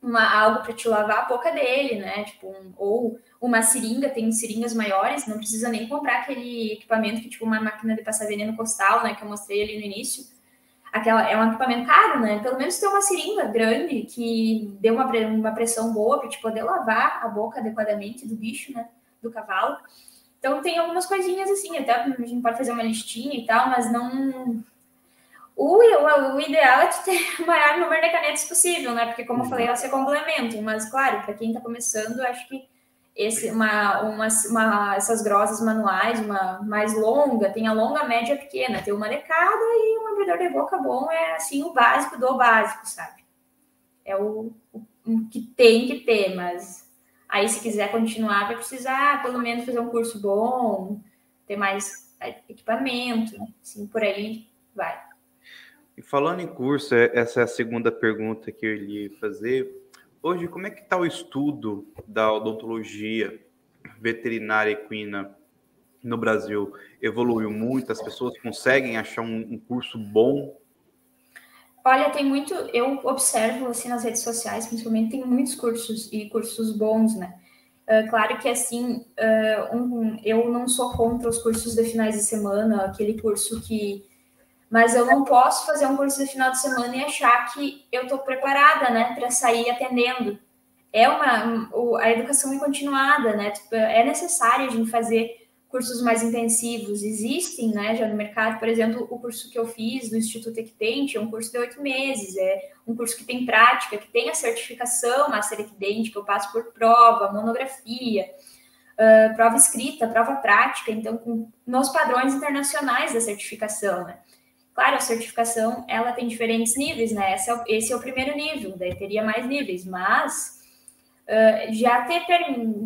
Uma, algo para te lavar a boca dele, né? Tipo, um, ou uma seringa, tem seringas maiores, não precisa nem comprar aquele equipamento que, tipo, uma máquina de passar veneno costal, né? Que eu mostrei ali no início. Aquela, é um equipamento caro, né? Pelo menos ter uma seringa grande que dê uma, uma pressão boa para te poder lavar a boca adequadamente do bicho, né? Do cavalo. Então tem algumas coisinhas assim, até a gente pode fazer uma listinha e tal, mas não. O, o, o ideal é ter o maior número de canetas possível, né? Porque, como eu falei, elas se complementam. Mas, claro, para quem está começando, acho que esse, uma, uma, uma, essas grosas manuais, uma mais longa, tem a longa, média, pequena, tem uma de cada e um abridor de boca bom é assim o básico do básico, sabe? É o, o, o que tem que ter, mas Aí, se quiser continuar, vai precisar pelo menos fazer um curso bom, ter mais equipamento, assim, por aí vai. E falando em curso, é, essa é a segunda pergunta que eu ia fazer. Hoje, como é que está o estudo da odontologia veterinária equina no Brasil evoluiu muito? As pessoas conseguem achar um, um curso bom? Olha, tem muito, eu observo assim nas redes sociais, principalmente, tem muitos cursos e cursos bons, né? Uh, claro que assim, uh, um, eu não sou contra os cursos de finais de semana, aquele curso que. Mas eu não posso fazer um curso de final de semana e achar que eu estou preparada, né, para sair atendendo. É uma. A educação é continuada, né? Tipo, é necessário a gente fazer cursos mais intensivos existem, né, já no mercado. Por exemplo, o curso que eu fiz do Instituto Equidente é um curso de oito meses, é um curso que tem prática, que tem a certificação Master Equidente, que eu passo por prova, monografia, uh, prova escrita, prova prática, então, com, nos padrões internacionais da certificação, né. Claro, a certificação, ela tem diferentes níveis, né, esse é o, esse é o primeiro nível, daí teria mais níveis, mas uh, já te,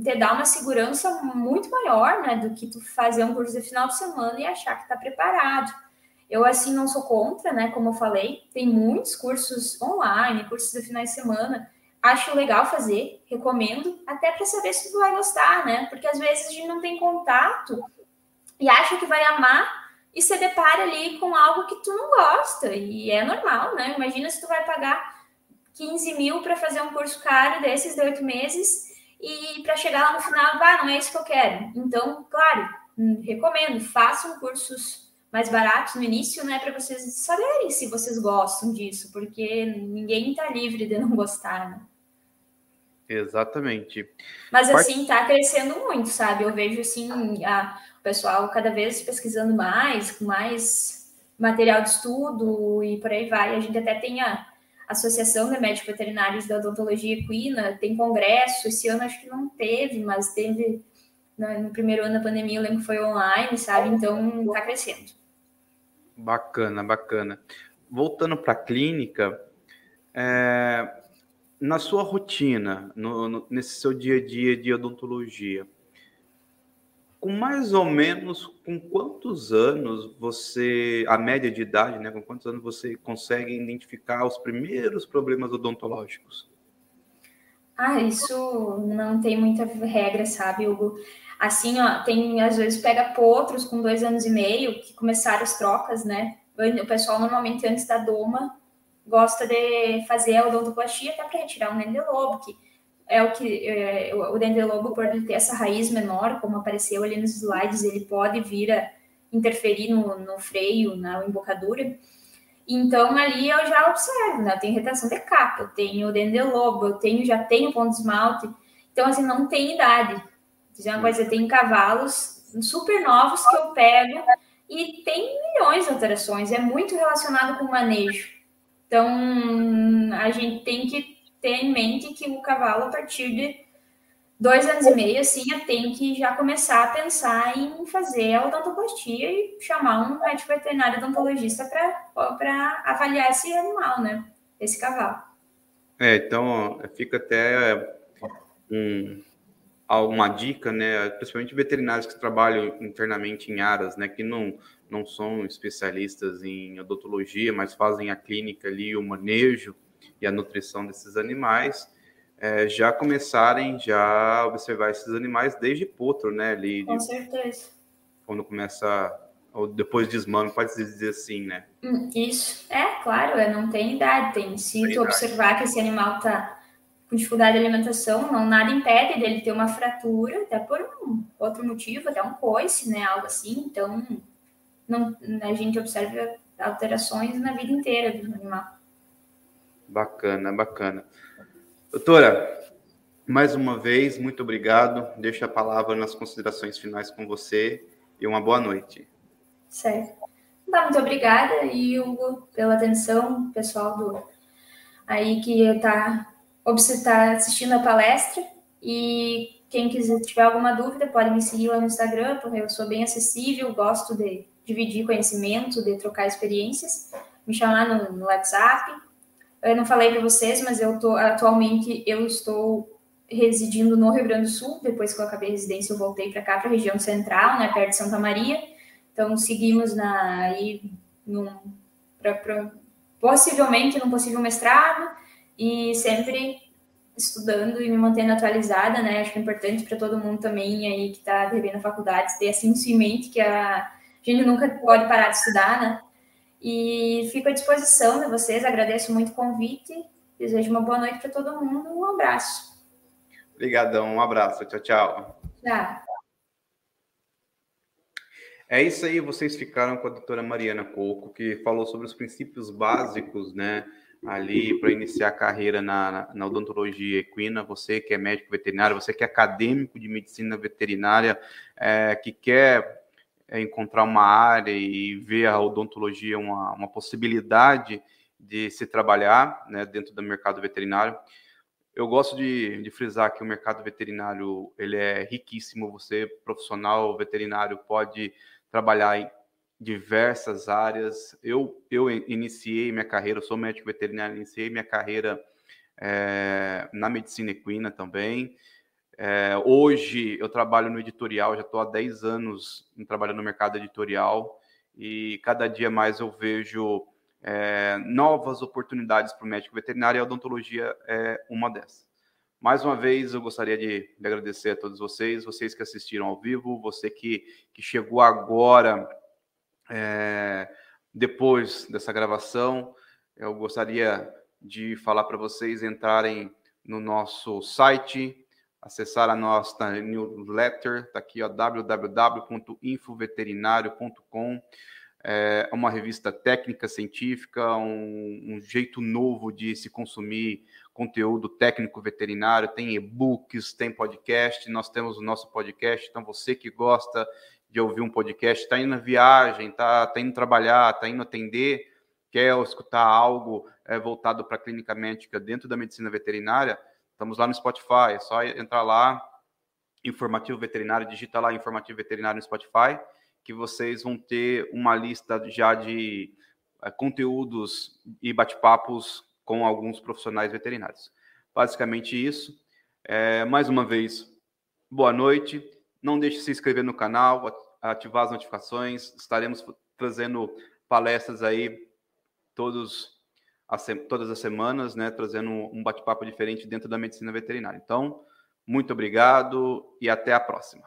te dá uma segurança muito maior, né, do que tu fazer um curso de final de semana e achar que está preparado. Eu, assim, não sou contra, né, como eu falei, tem muitos cursos online, cursos de final de semana, acho legal fazer, recomendo, até para saber se tu vai gostar, né, porque às vezes a gente não tem contato e acha que vai amar e se depara ali com algo que tu não gosta, e é normal, né, imagina se tu vai pagar 15 mil para fazer um curso caro desses de oito meses e para chegar lá no final, ah, não é isso que eu quero. Então, claro, hum, recomendo, façam cursos mais baratos no início, né, para vocês saberem se vocês gostam disso, porque ninguém está livre de não gostar, né? Exatamente. Mas assim, está crescendo muito, sabe? Eu vejo assim, a, pessoal cada vez pesquisando mais, com mais material de estudo e por aí vai. A gente até tem a, Associação de Médicos Veterinários da Odontologia Equina, tem congresso, esse ano acho que não teve, mas teve né, no primeiro ano da pandemia, eu lembro que foi online, sabe? Então está crescendo. Bacana, bacana. Voltando para a clínica, é, na sua rotina, no, no, nesse seu dia a dia de odontologia, com mais ou menos com quantos anos você, a média de idade, né? Com quantos anos você consegue identificar os primeiros problemas odontológicos? Ah, isso não tem muita regra, sabe, Hugo? Assim, ó, tem às vezes pega potros com dois anos e meio que começaram as trocas, né? O pessoal normalmente antes da doma gosta de fazer a odontoplastia até para retirar um dente de lobo, que é o que é, o dendrolobo, por ter essa raiz menor, como apareceu ali nos slides, ele pode vir a interferir no, no freio, na embocadura. Então, ali eu já observo, né? Eu tenho retenção de capa, eu tenho dendrolobo, eu tenho, já tenho ponto de esmalte. Então, assim, não tem idade. Dizer uma coisa, eu tenho cavalos super novos que eu pego e tem milhões de alterações. É muito relacionado com o manejo. Então, a gente tem que ter em mente que o cavalo, a partir de dois anos e meio, assim, tem que já começar a pensar em fazer a odontoplastia e chamar um médico veterinário odontologista para avaliar esse animal, né? Esse cavalo. É, então fica até um, alguma dica, né? Principalmente veterinários que trabalham internamente em áreas, né? Que não, não são especialistas em odontologia, mas fazem a clínica ali, o manejo e a nutrição desses animais, é, já começarem já a observar esses animais desde potro, né? Ali, Com certeza. Quando começa, ou depois de desmame, pode dizer assim, né? Hum, isso, é claro, não tem idade, tem. Se tem tu idade. observar que esse animal tá com dificuldade de alimentação, não nada impede dele ter uma fratura, até por um outro motivo, até um coice, né? Algo assim. Então, não, a gente observa alterações na vida inteira do animal. Bacana, bacana. Doutora, mais uma vez, muito obrigado. Deixo a palavra nas considerações finais com você e uma boa noite. Certo. Tá, muito obrigada, e Hugo, pela atenção, pessoal do aí que está tá assistindo a palestra. E quem quiser tiver alguma dúvida, pode me seguir lá no Instagram, porque eu sou bem acessível, gosto de dividir conhecimento, de trocar experiências. Me chamar no, no WhatsApp, eu não falei para vocês, mas eu tô atualmente eu estou residindo no Rio Grande do Sul. Depois que eu acabei a residência, eu voltei para cá, para a região central, né, perto de Santa Maria. Então seguimos na aí num, pra, pra, possivelmente num possível mestrado e sempre estudando e me mantendo atualizada, né? Acho que é importante para todo mundo também aí que está devendo a faculdade ter assim isso em mente que a gente nunca pode parar de estudar, né? E fico à disposição de vocês, agradeço muito o convite, desejo uma boa noite para todo mundo, um abraço. Obrigadão, um abraço, tchau, tchau. Tchau. É isso aí, vocês ficaram com a doutora Mariana Coco, que falou sobre os princípios básicos, né, ali para iniciar a carreira na, na odontologia equina. Você que é médico veterinário, você que é acadêmico de medicina veterinária, é, que quer é, encontrar uma área e ver a odontologia uma, uma possibilidade de se trabalhar né, dentro do mercado veterinário. Eu gosto de, de, frisar que o mercado veterinário ele é riquíssimo. Você, profissional veterinário, pode trabalhar em diversas áreas. Eu, eu iniciei minha carreira, sou médico veterinário, iniciei minha carreira é, na medicina equina também. É, hoje eu trabalho no editorial, já estou há 10 anos trabalhando no mercado editorial e cada dia mais eu vejo é, novas oportunidades para o médico veterinário e a odontologia é uma dessas. Mais uma vez, eu gostaria de, de, agradecer a todos vocês, vocês que assistiram ao vivo, você que, que chegou agora, é, depois dessa gravação. Eu gostaria de falar para vocês entrarem no nosso site, acessar a nossa newsletter, está aqui, www.infoveterinário.com. É uma revista técnica, científica, um, um jeito novo de se consumir conteúdo técnico veterinário, tem e-books, tem podcast, nós temos o nosso podcast, então você que gosta de ouvir um podcast, está indo na viagem, está tá indo trabalhar, está indo atender, quer escutar algo é, voltado para a clínica médica dentro da medicina veterinária, estamos lá no Spotify, é só entrar lá, informativo veterinário, digita lá informativo veterinário no Spotify, que vocês vão ter uma lista já de é, conteúdos e bate-papos com alguns profissionais veterinários. Basicamente isso. É, mais uma vez, boa noite. Não deixe de se inscrever no canal, ativar as notificações. Estaremos trazendo palestras aí todos as, todas as semanas, né, trazendo um bate-papo diferente dentro da medicina veterinária. Então, muito obrigado e até a próxima.